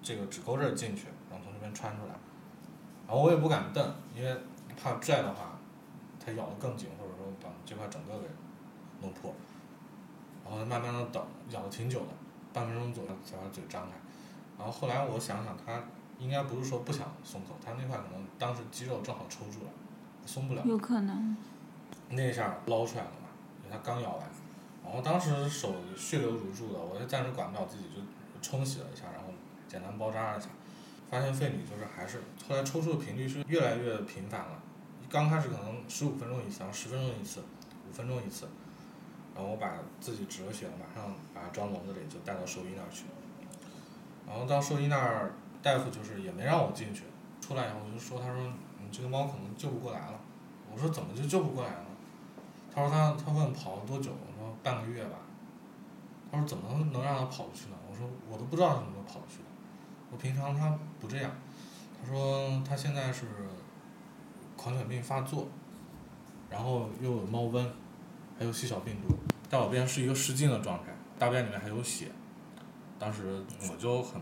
Speaker 2: 这个指沟这儿进去，然后从这边穿出来，然后我也不敢蹬，因为怕拽的话，它咬得更紧，或者说把这块整个给弄破。然后慢慢的等，咬了挺久的，半分钟左右才把嘴张开。然后后来我想想，它应该不是说不想松口，它那块可能当时肌肉正好抽住了，松不了。
Speaker 1: 有可能。
Speaker 2: 那一下捞出来了嘛，因为它刚咬完，然后当时手血流如注的，我就暂时管不了自己，就冲洗了一下，然后简单包扎了一下，发现肺里就是还是后来抽搐的频率是越来越频繁了，刚开始可能十五分钟一次，然后十分钟一次，五分钟一次，然后我把自己止了血，马上把它装笼子里就带到兽医那儿去，然后到兽医那儿，大夫就是也没让我进去，出来以后就说他说你这个猫可能救不过来了。我说怎么就救不过来了？他说他他问跑了多久？我说半个月吧。他说怎么能让它跑出去呢？我说我都不知道什么跑出去的。我平常它不这样。他说他现在是狂犬病发作，然后又有猫瘟，还有细小病毒，在我边是一个失禁的状态，大便里面还有血。当时我就很，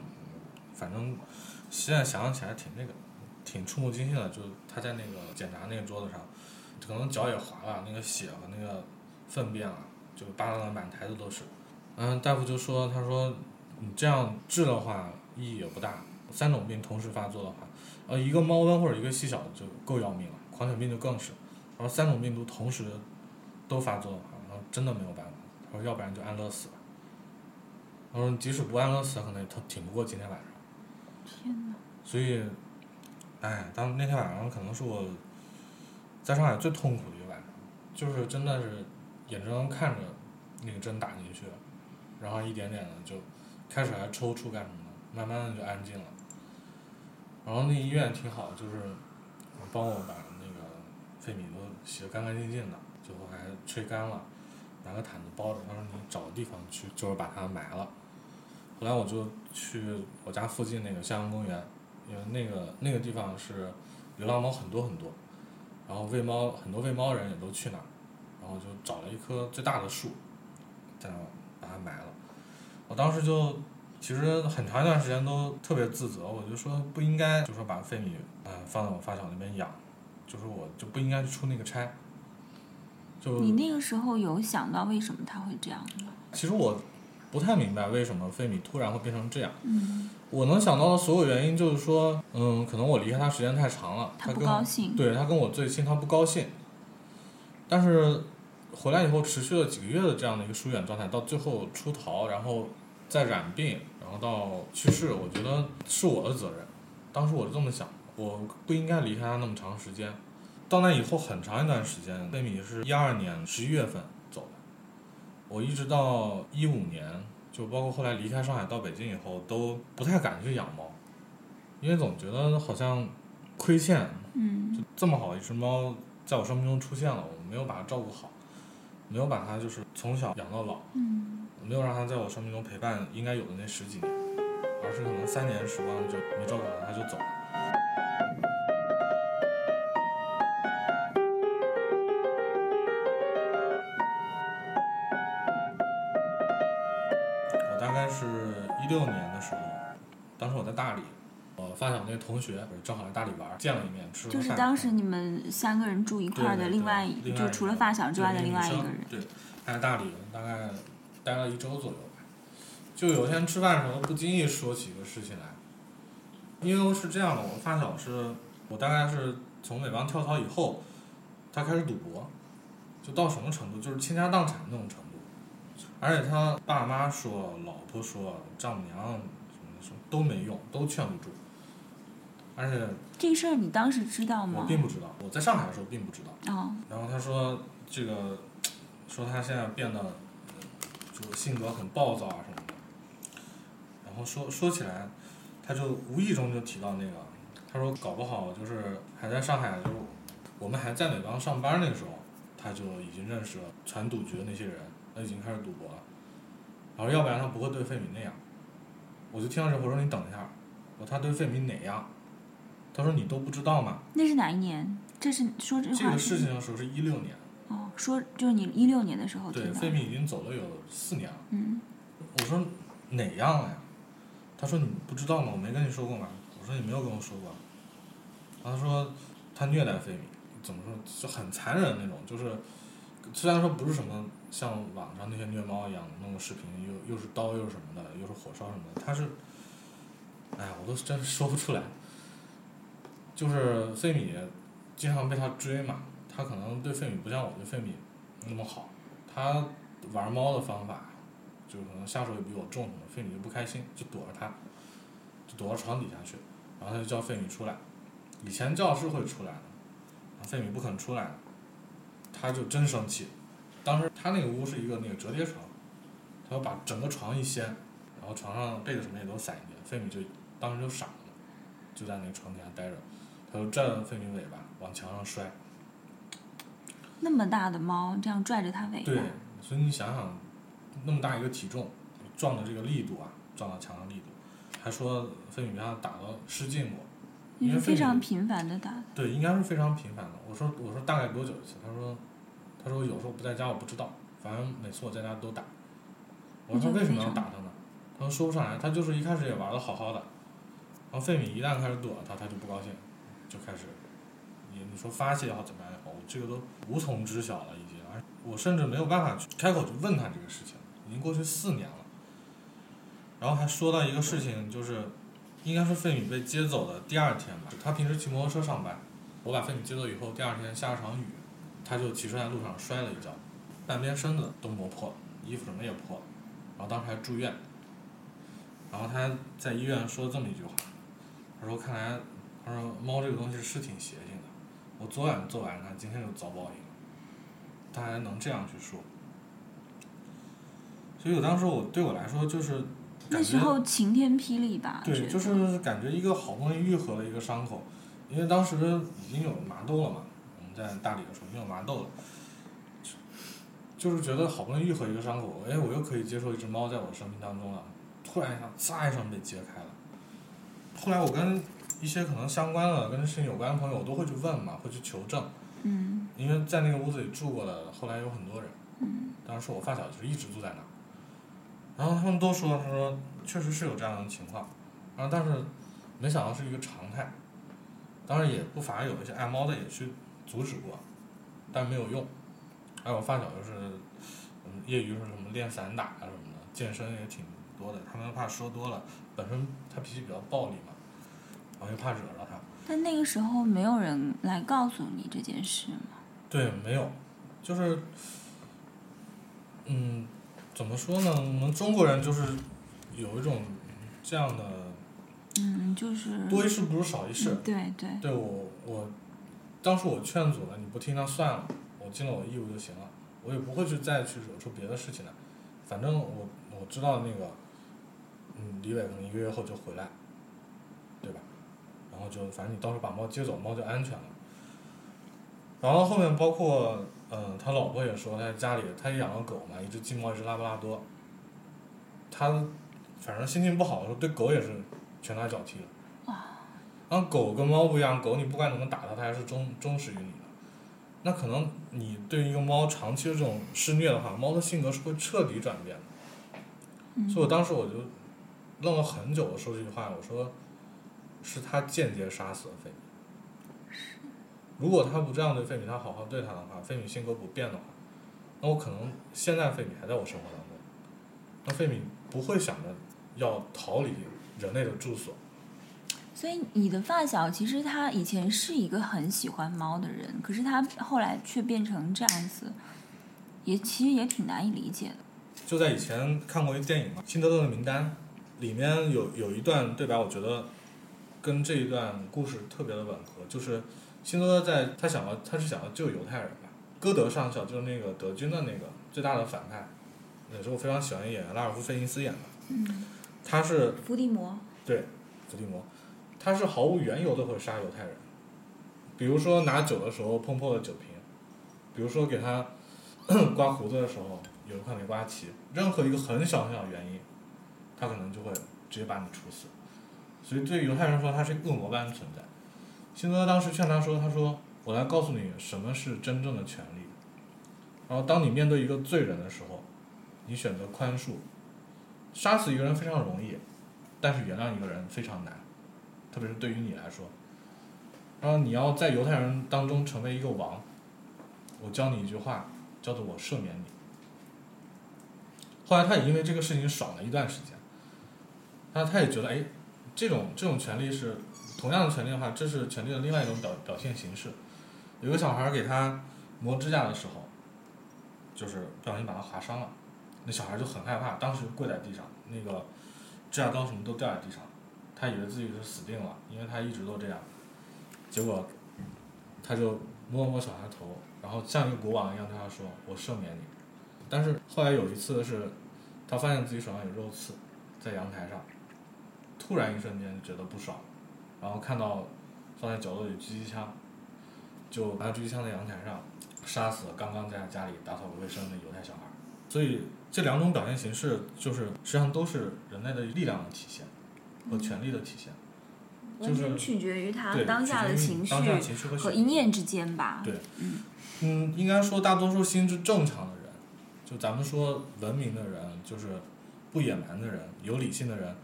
Speaker 2: 反正现在想想起来挺那个，挺触目惊心的。就他在那个检查那个桌子上，可能脚也滑了，那个血和那个粪便啊，就扒拉的满台子都是。嗯，大夫就说，他说你这样治的话意义也不大，三种病同时发作的话，呃，一个猫瘟或者一个细小的就够要命了，狂犬病就更是。然后三种病毒同时都发作的话，然后真的没有办法。他说要不然就安乐死吧。他说即使不安乐死，可能也挺不过今天晚上。
Speaker 1: 天呐。
Speaker 2: 所以，哎，当那天晚上可能是我在上海最痛苦的一个晚上，就是真的是眼睁睁看着那个针打进去，然后一点点的就开始还抽搐干什么的，慢慢的就安静了。然后那医院挺好，就是帮我把那个废米都洗得干干净净的，最后还吹干了，拿个毯子包着。他说你找个地方去，就是把它埋了。后来我就去我家附近那个向阳公园，因为那个那个地方是流浪猫很多很多，然后喂猫很多喂猫人也都去那儿，然后就找了一棵最大的树，在那把它埋了。我当时就其实很长一段时间都特别自责，我就说不应该就说把费米呃放在我发小那边养，就是我就不应该去出那个差。就
Speaker 1: 你那个时候有想到为什么他会这样吗？
Speaker 2: 其实我。不太明白为什么费米突然会变成这样。
Speaker 1: 嗯。
Speaker 2: 我能想到的所有原因就是说，嗯，可能我离开他时间太长了，他
Speaker 1: 不高兴。
Speaker 2: 对他跟我最亲，他不高兴。但是回来以后持续了几个月的这样的一个疏远状态，到最后出逃，然后再染病，然后到去世，我觉得是我的责任。当时我是这么想，我不应该离开他那么长时间。到那以后很长一段时间，贝米是一二年十一月份走的。我一直到一五年，就包括后来离开上海到北京以后，都不太敢去养猫，因为总觉得好像亏欠。
Speaker 1: 嗯。
Speaker 2: 就这么好一只猫在我生命中出现了，我没有把它照顾好，没有把它就是从小养到老。
Speaker 1: 嗯。
Speaker 2: 没有让他在我生命中陪伴应该有的那十几年，而是可能三年时光就没照顾好他就走了。六年的时候，当时我在大理，我发小那个同学正好来大理玩，见了一面，吃了
Speaker 1: 就是当时你们三个人住一块的另外，就除了发小之外的另外一个人。
Speaker 2: 对，他在大理大概待了一周左右吧。就有一天吃饭的时候，不经意说起一个事情来。因为是这样的，我发小是，我大概是从美邦跳槽以后，他开始赌博，就到什么程度，就是倾家荡产那种程度。而且他爸妈说，老婆说，丈母娘什么什么都没用，都劝不住。而且
Speaker 1: 这事儿你当时知道吗？
Speaker 2: 我并不知道，我在上海的时候并不知道。
Speaker 1: 哦。
Speaker 2: 然后他说这个，说他现在变得，就性格很暴躁啊什么的。然后说说起来，他就无意中就提到那个，他说搞不好就是还在上海，就是我们还在美邦上班那个时候，他就已经认识了传赌局的那些人。他已经开始赌博了，然后要不然他不会对费米那样。我就听到这，我说你等一下，我他对费米哪样？他说你都不知道吗？
Speaker 1: 那是哪一年？这是说这话。
Speaker 2: 这个事情的时候是一六年。
Speaker 1: 哦，说就是你一六年的时候。
Speaker 2: 对，费米已经走了有四年了。
Speaker 1: 嗯。
Speaker 2: 我说哪样了呀？他说你不知道吗？我没跟你说过吗？我说你没有跟我说过。然后他说他虐待费米，怎么说就很残忍那种，就是虽然说不是什么。像网上那些虐猫一样弄个视频，又又是刀又是什么的，又是火烧什么的，他是，哎呀，我都真是说不出来。就是费米经常被他追嘛，他可能对费米不像我对费米那么好，他玩猫的方法，就可能下手也比我重什么，费米就不开心，就躲着他，就躲到床底下去，然后他就叫费米出来，以前叫是会出来的，费米不肯出来，他就真生气。当时他那个屋是一个那个折叠床，他要把整个床一掀，然后床上被子什么也都散一遍，费米就当时就傻了，就在那个床底下待着，他就拽着费米尾巴往墙上摔。
Speaker 1: 那么大的猫这样拽着它尾巴，
Speaker 2: 对，所以你想想，那么大一个体重，撞的这个力度啊，撞到墙的力度，还说费米被他打到失禁过。
Speaker 1: 你是
Speaker 2: 因为
Speaker 1: 非常频繁的打，
Speaker 2: 对，应该是非常频繁的。我说我说大概多久一次？他说他说有时候不在家我不知道，反正每次我在家都打。我说为什么要打他呢？他说说不上来，他就是一开始也玩的好好的，然后费米一旦开始躲他，他就不高兴，就开始你说发泄也好怎么样也好，我这个都无从知晓了已经，而我甚至没有办法去开口去问他这个事情，已经过去四年了。然后还说到一个事情，就是应该是费米被接走的第二天吧，他平时骑摩托车上班，我把费米接走以后，第二天下了场雨，他就骑车在路上摔了一跤，半边身子都磨破了，衣服什么也破了，然后当时还住院。然后他在医院说了这么一句话，他说：“看来，他说猫这个东西是挺邪，我昨晚做完它，今天就遭报应。他还能这样去说，所以我当时我对我来说就是
Speaker 1: 那时候晴天霹雳吧？
Speaker 2: 对，就是感觉一个好不容易愈合了一个伤口，因为当时已经有麻豆了嘛，我们在大理的时候已经有麻豆了，就是觉得好不容易愈合一个伤口，哎，我又可以接受一只猫在我的生命当中了，突然一下，咵一声被揭开了。后来我跟一些可能相关的、跟这事情有关的朋友，我都会去问嘛，会去求证，
Speaker 1: 嗯
Speaker 2: 因为在那个屋子里住过的，后来有很多人，
Speaker 1: 嗯
Speaker 2: 当时是我发小，就是一直住在那儿。然后他们都说，他说确实是有这样的情况，然后但是没想到是一个常态。当然也不乏有一些爱猫的也去阻止过，但没有用。还有我发小就是，嗯，业余是什么练散打啊什么的，健身也挺多的。他们怕说多了，本身他脾气比较暴力嘛，然后又怕惹了他。
Speaker 1: 但那个时候没有人来告诉你这件事吗？
Speaker 2: 对，没有，就是，嗯，怎么说呢？我们中国人就是有一种这样的
Speaker 1: 嗯，就是
Speaker 2: 多一事不如少一事。
Speaker 1: 嗯对对，
Speaker 2: 对我，我当时我劝阻了，你不听那算了，我尽了我义务就行了，我也不会去再去惹出别的事情来。反正我我知道那个，嗯，李伟可能一个月后就回来？然后就反正你到时候把猫接走，猫就安全了。然后后面包括，嗯、他老婆也说，他在家里他也养了狗嘛，一只金毛，一只拉布拉多。他反正心情不好的时候，对狗也是拳打脚踢的。然后狗跟猫不一样，狗你不管怎么打它，它还是忠忠实于你的。那可能你对于一个猫长期的这种施虐的话，猫的性格是会彻底转变的。
Speaker 1: 嗯
Speaker 2: 所以我当时我就愣了很久，我说这句话，我说是他间接杀死了费米。如果他不这样对费米，他好好对他的话，费米性格不变的话，那我可能现在费米还在我生活当中，那费米不会想着要逃离人类的住所。
Speaker 1: 所以你的发小其实他以前是一个很喜欢猫的人，可是他后来却变成这样子，也其实也挺难以理解的。
Speaker 2: 就在以前看过一个电影嘛，《辛德勒的名单》，里面有有一段对白，我觉得跟这一段故事特别的吻合。就是辛德勒在他想要他是想要救犹太人吧，歌德上校就是那个德军的那个最大的反派，也是我非常喜欢的演员拉尔夫费因斯演的。
Speaker 1: 嗯，
Speaker 2: 他是
Speaker 1: 伏地魔，
Speaker 2: 对伏地魔，他是毫无缘由的会杀犹太人，比如说拿酒的时候碰破了酒瓶，比如说给他 刮胡子的时候有一块没刮齐，任何一个很小很小的原因，他可能就会直接把你处死。所以对犹太人说，他是恶魔般的存在。辛德当时劝他说：“他说我来告诉你什么是真正的权利。然后当你面对一个罪人的时候，你选择宽恕，杀死一个人非常容易，但是原谅一个人非常难，特别是对于你来说。然后你要在犹太人当中成为一个王，我教你一句话，叫做“我赦免你”。后来他也因为这个事情爽了一段时间，他他也觉得，哎，这种这种权利是同样的权利的话，这是权利的另外一种表表现形式。有个小孩给他磨指甲的时候，就是不小心把他划伤了，那小孩就很害怕，当时跪在地上，那个指甲刀什么都掉在地上，他以为自己是死定了，因为他一直都这样，结果他就摸了摸小孩头，然后像一个国王一样对他说：“我赦免你。”但是后来有一次是，他发现自己手上有肉刺，在阳台上，突然一瞬间觉得不爽，然后看到放在角落里狙击枪，就拿狙击枪在阳台上杀死了刚刚在家里打扫卫生的犹太小孩。所以这两种表现形式，就是实际上都是人类的力量的体现和权力的体现。
Speaker 1: 就是取决于他
Speaker 2: 对，
Speaker 1: 当下的情绪
Speaker 2: 和
Speaker 1: 一念之间吧。
Speaker 2: 对嗯，应该说大多数心智正常的人，就咱们说文明的人，就是不野蛮的人，有理性的人，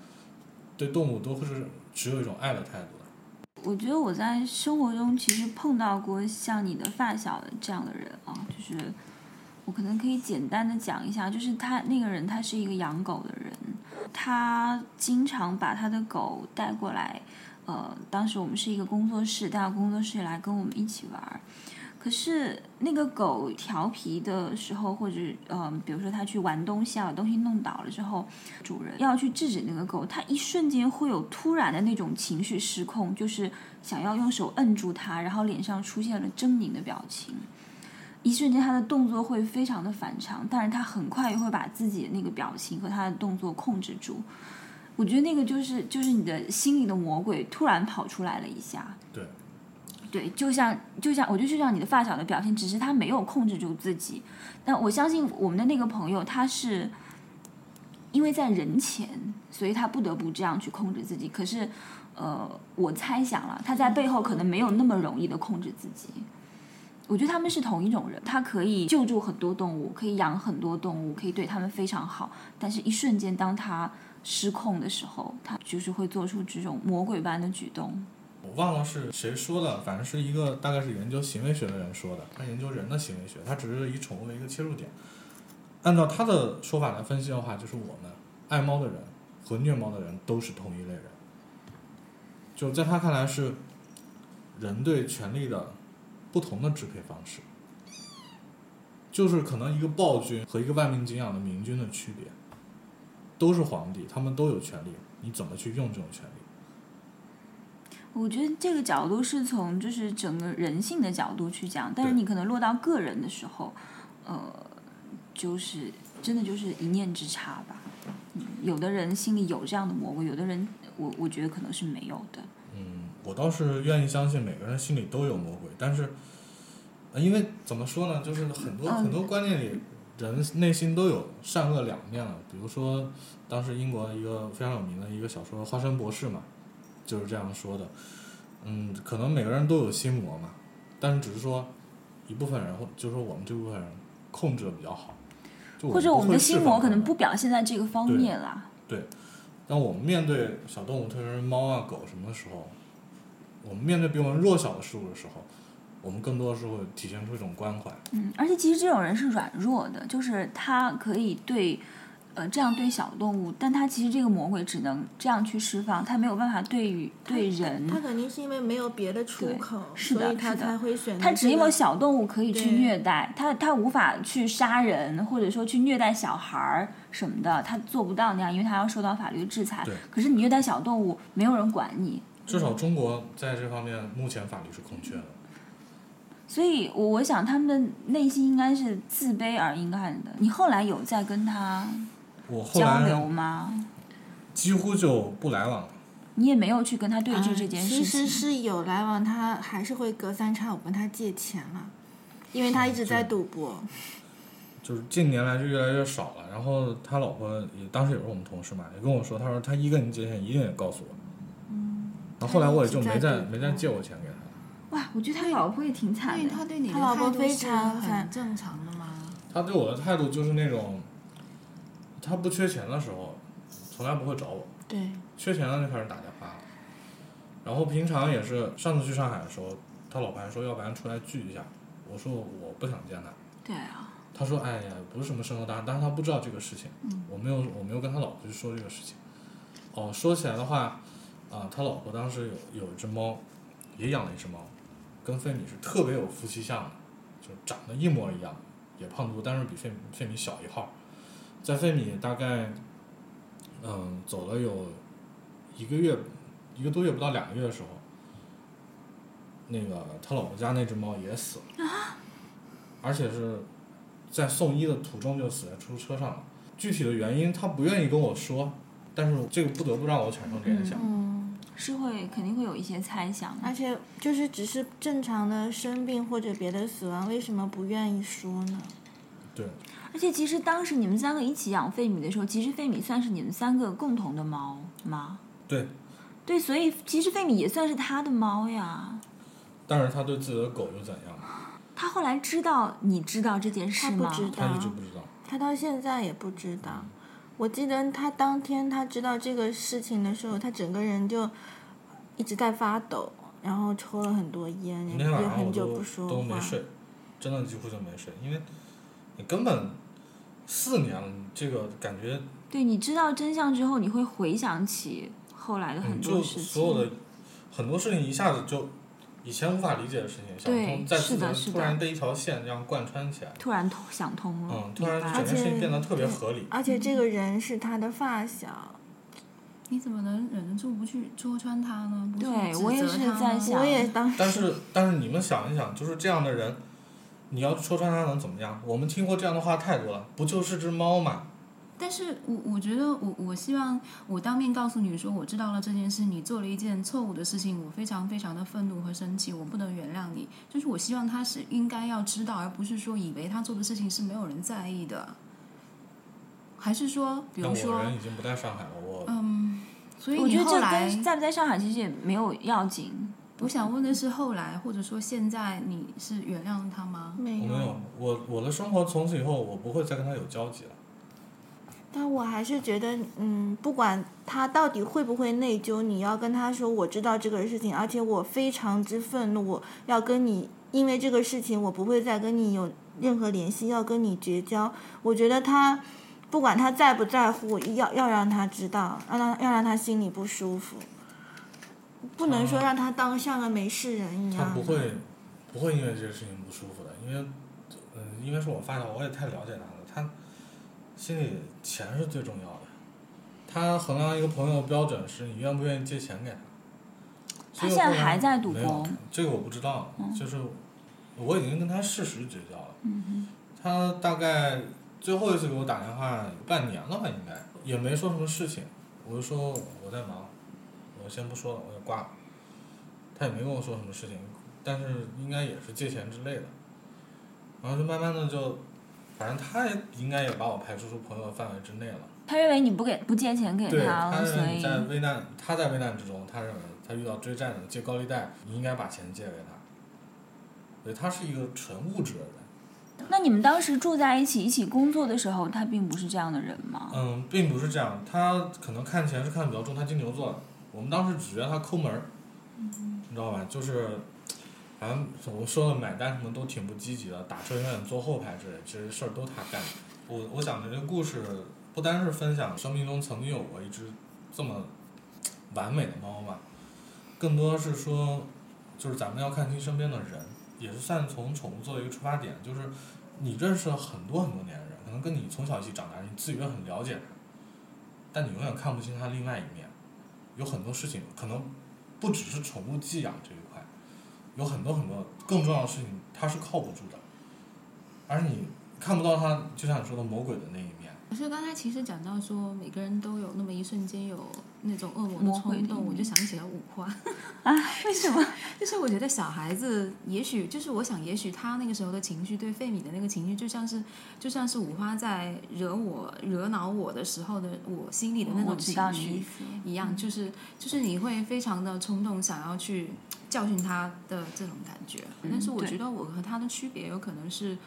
Speaker 2: 对动物都会是持有一种爱的态度的。
Speaker 1: 我觉得我在生活中其实碰到过像你的发小这样的人啊，就是我可能可以简单的讲一下，就是他那个人他是一个养狗的人，他经常把他的狗带过来，呃，当时我们是一个工作室，带到工作室来跟我们一起玩儿。可是那个狗调皮的时候，或者呃，比如说它去玩东西啊，东西弄倒了之后，主人要去制止那个狗，它一瞬间会有突然的那种情绪失控，就是想要用手摁住它，然后脸上出现了狰狞的表情。一瞬间，它的动作会非常的反常，但是它很快又会把自己的那个表情和它的动作控制住。我觉得那个就是就是你的心里的魔鬼突然跑出来了一下。
Speaker 2: 对，
Speaker 1: 对，就像就像我觉得就像你的发小的表现，只是他没有控制住自己。但我相信我们的那个朋友，他是因为在人前，所以他不得不这样去控制自己。可是，呃，我猜想了，他在背后可能没有那么容易的控制自己。我觉得他们是同一种人，他可以救助很多动物，可以养很多动物，可以对他们非常好。但是，一瞬间当他失控的时候，他就是会做出这种魔鬼般的举动。
Speaker 2: 我忘了是谁说的，反正是一个大概是研究行为学的人说的，他研究人的行为学，他只是以宠物为一个切入点。按照他的说法来分析的话，就是我们爱猫的人和虐猫的人都是同一类人。就在他看来是人对权力的不同的支配方式，就是可能一个暴君和一个万民敬仰的明君的区别，都是皇帝，他们都有权利，你怎么去用这种权利？
Speaker 1: 我觉得这个角度是从就是整个人性的角度去讲，但是你可能落到个人的时候，呃，就是真的就是一念之差吧。嗯，有的人心里有这样的魔鬼，有的人我我觉得可能是没有的。
Speaker 2: 嗯，我倒是愿意相信每个人心里都有魔鬼，但是，呃因为怎么说呢，就是很多、
Speaker 1: 嗯
Speaker 2: 很多观念里，人内心都有善恶两面了。比如说，当时英国一个非常有名的一个小说《花生博士》嘛，就是这样说的。嗯，可能每个人都有心魔嘛，但是只是说一部分人，或就是说我们这部分人控制的比较好，
Speaker 1: 或者我们的心魔可能
Speaker 2: 不
Speaker 1: 表现在这个方面啦。
Speaker 2: 对当我们面对小动物，特别是猫啊、狗什么的时候，我们面对比我们弱小的事物的时候，我们更多的是会体现出一种关怀。
Speaker 1: 嗯，而且其实这种人是软弱的，就是他可以对，呃，这样对小动物，但他其实这个魔鬼只能这样去释放，他没有办法对于对人。
Speaker 3: 他肯定是因为没有别的出口，
Speaker 1: 是的
Speaker 3: 所以他才会选择
Speaker 1: 他只有
Speaker 3: 这个
Speaker 1: 小动物可以去虐待，他他无法去杀人，或者说去虐待小孩儿什么的，他做不到那样，因为他要受到法律制裁
Speaker 2: 对。
Speaker 1: 可是你虐待小动物，没有人管你，
Speaker 2: 至少中国在这方面目前法律是空缺的。
Speaker 1: 所以我我想他们的内心应该是自卑而阴暗的。你后来有在跟他
Speaker 2: 我后
Speaker 1: 交流
Speaker 2: 来
Speaker 1: 吗？
Speaker 2: 几乎就不来往了。
Speaker 1: 你也没有去跟他对峙
Speaker 3: 啊
Speaker 1: 这件事
Speaker 3: 其实。是有来往，他还是会隔三差五跟他借钱了，因为他一直在赌博。
Speaker 2: 就是近年来就越来越少了。然后他老婆也当时也是我们同事嘛，也跟我说，他说他一跟你借钱一定也告诉我。嗯。然后后来我也就没再没再借过钱给他。
Speaker 1: 哇，我觉得他老婆也挺惨的。
Speaker 4: 因为他对你的
Speaker 3: 他老婆非
Speaker 4: 态度是
Speaker 3: 常
Speaker 4: 很正常的吗？
Speaker 2: 他对我的态度就是那种，他不缺钱的时候，从来不会找我。
Speaker 3: 对，
Speaker 2: 缺钱了就开始打电话了。然后平常也是，上次去上海的时候，他老婆还说要不然出来聚一下，我说我不想见他。
Speaker 1: 对啊，
Speaker 2: 他说哎呀，不是什么生活大，但是他不知道这个事情，我没有我没有跟他老婆去说这个事情。哦，说起来的话，啊、他老婆当时有有一只猫，也养了一只猫，跟费米是特别有夫妻相的，就长得一模一样，也胖嘟，但是比费费米小一号。在费米大概，嗯，走了有一个月，一个多月不到两个月的时候，那个他老婆家那只猫也死了，而且是在送医的途中就死在出租车上了。具体的原因他不愿意跟我说，但是这个不得不让我产生联想。
Speaker 3: 嗯，
Speaker 1: 是会肯定会有一些猜想。
Speaker 3: 而且就是只是正常的生病或者别的死亡，为什么不愿意说呢？
Speaker 2: 对，
Speaker 1: 而且其实当时你们三个一起养费米的时候，其实费米算是你们三个共同的猫吗？
Speaker 2: 对，
Speaker 1: 对，所以其实费米也算是他的猫呀。
Speaker 2: 但是他对自己的狗又怎样？
Speaker 1: 他后来知道你知道这件事吗？
Speaker 3: 他不知
Speaker 2: 他一
Speaker 3: 道
Speaker 2: 直不知道。
Speaker 3: 他到现在也不知道。我记得他当天他知道这个事情的时候，他整个人就一直在发抖，然后抽了很多烟，也
Speaker 2: 那天晚
Speaker 3: 也很
Speaker 2: 上我都
Speaker 3: 久不说话。
Speaker 2: 都没睡，真的几乎就没睡，因为你根本四年了，这个感觉
Speaker 1: 对，你知道真相之后，你会回想起后来的很多事情。
Speaker 2: 所有的很多事情一下子就以前无法理解的事情，想通，在
Speaker 1: 是
Speaker 2: 次
Speaker 1: 的是的
Speaker 2: 突然被一条线这样贯穿起来，
Speaker 1: 突然想通了，
Speaker 2: 嗯，突然
Speaker 1: 明白
Speaker 2: 整件事情
Speaker 3: 而且
Speaker 2: 变得特别合理。
Speaker 3: 而且这个人是他的发小，
Speaker 4: 你怎么能忍得住不去戳穿他呢？不去指
Speaker 1: 对我也是在想
Speaker 3: 我也当
Speaker 2: 但是但是你们想一想，就是这样的人，你要戳穿他能怎么样？我们听过这样的话太多了，不就是只猫嘛？
Speaker 4: 但是我我觉得我我希望我当面告诉你说我知道了这件事，你做了一件错误的事情，我非常非常的愤怒和生气，我不能原谅你。就是我希望他是应该要知道，而不是说以为他做的事情是没有人在意的，还是说，比如说，
Speaker 2: 人已经不在上海了，我
Speaker 4: 嗯，所以你
Speaker 1: 我觉得这
Speaker 4: 后来
Speaker 1: 跟在不在上海其实也没有要紧。
Speaker 4: 我想问的是，后来或者说现在你是原谅他吗？
Speaker 3: 没
Speaker 2: 有，我我的生活从此以后我不会再跟他有交集了。
Speaker 3: 但我还是觉得，嗯，不管他到底会不会内疚，你要跟他说，我知道这个事情，而且我非常之愤怒，我要跟你，因为这个事情，我不会再跟你有任何联系，要跟你绝交。我觉得他，不管他在不在乎，要要让他知道，让他要让他心里不舒服，不能说让他当像个没事人一样。
Speaker 2: 他不会，不会因为这个事情不舒服的，因为，嗯，因为是我发小，我也太了解他了，他心里钱是最重要的，他衡量一个朋友的标准是你愿不愿意借钱给他。
Speaker 1: 他现在还在赌博，
Speaker 2: 这个我不知道，就是我已经跟他事实绝交了。
Speaker 1: 嗯
Speaker 2: 他大概最后一次给我打电话半年了吧，应该也没说什么事情，我就说我在忙，我先不说了，我就挂了。他也没跟我说什么事情，但是应该也是借钱之类的，然后就慢慢的就，反正他也应该也把我排除出朋友范围之内了。
Speaker 1: 他认为你不给不借钱给
Speaker 2: 他
Speaker 1: 他了，所
Speaker 2: 认为
Speaker 1: 以
Speaker 2: 在危难，他在危难之中，他认为他遇到追债的借高利贷，你应该把钱借给他。对，他是一个纯物质的人。
Speaker 1: 那你们当时住在一起一起工作的时候，他并不是这样的人吗？
Speaker 2: 嗯，并不是这样，他可能看钱是看的比较重，他金牛座的。我们当时只觉得他抠门儿，你知道吧？就是，反正我们说的买单什么都挺不积极的，打车永远坐后排之类，其实事儿都他干的。我我讲的这个故事，不单是分享生命中曾经有过一只这么完美的猫吧，更多是说，就是咱们要看清身边的人，也是算从宠物作为一个出发点，就是你认识了很多很多年的人，可能跟你从小一起长大，你自己也很了解他，但你永远看不清他另外一面。有很多事情可能不只是宠物寄养这一块，有很多很多更重要的事情，它是靠不住的，而你看不到它，就像你说的魔鬼的那一面。
Speaker 4: 可是刚才其实讲到说，每个人都有那么一瞬间有那种恶魔
Speaker 1: 魔
Speaker 4: 的冲动，我就想起了五花。
Speaker 1: 啊，为什么？
Speaker 4: 就是我觉得小孩子，也许就是我想，也许他那个时候的情绪，对费米的那个情绪，就像是就像是五花在惹我、惹恼我的时候的我心里的那种情绪。一样，就是就是你会非常的冲动，想要去教训他的这种感觉。但是我觉得我和他的区别有可能是。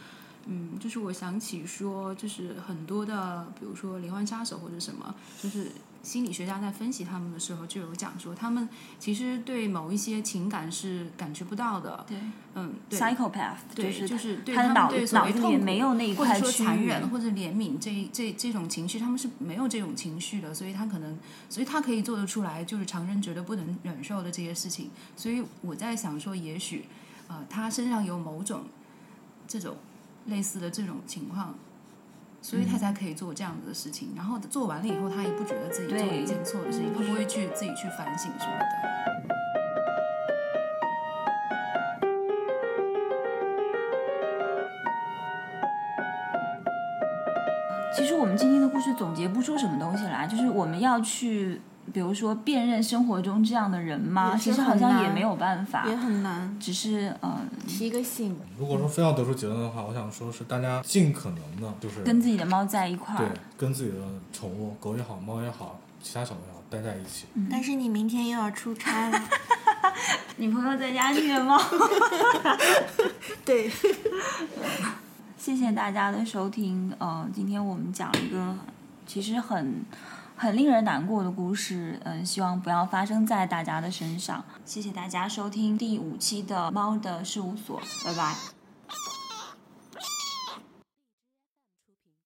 Speaker 4: 嗯，就是我想起说，就是很多的，比如说连环杀手或者什么，就是心理学家在分析他们的时候就有讲说，他们其实对某一些情感是感觉不到的。
Speaker 1: 对
Speaker 4: 嗯，对。
Speaker 1: ，psychopath
Speaker 4: 对，
Speaker 1: 是
Speaker 4: 就是对
Speaker 1: 他
Speaker 4: 们对所
Speaker 1: 脑
Speaker 4: 痛苦
Speaker 1: 没有那一
Speaker 4: 或者说残忍或者怜悯这这这种情绪，他们是没有这种情绪的，所以他可能，所以他可以做得出来，就是常人觉得不能忍受的这些事情。所以我在想说，也许，呃，他身上有某种这种类似的这种情况，所以他才可以做这样子的事情。然后做完了以后，他也不觉得自己做了一件错的事情，他不会去自己去反省什么的。
Speaker 1: 其实我们今天的故事总结不出什么东西来，就是我们要去比如说辨认生活中这样的人吗？其实好像也没有办法，
Speaker 3: 也很难
Speaker 1: 只是呃
Speaker 3: 提个醒。
Speaker 2: 如果说非要得出结论的话，我想说是大家尽可能的，就是
Speaker 1: 跟自己的猫在一块儿对。
Speaker 2: 跟自己的宠物，狗也好，猫也好，其他小动物也好，待在一起。
Speaker 3: 但是你明天又要出差了，
Speaker 1: 女朋友在家虐猫。
Speaker 3: 对，
Speaker 1: 谢谢大家的收听。呃，今天我们讲了一个其实很很令人难过的故事，嗯、希望不要发生在大家的身上。谢谢大家收听第五期的猫的事务所，拜拜。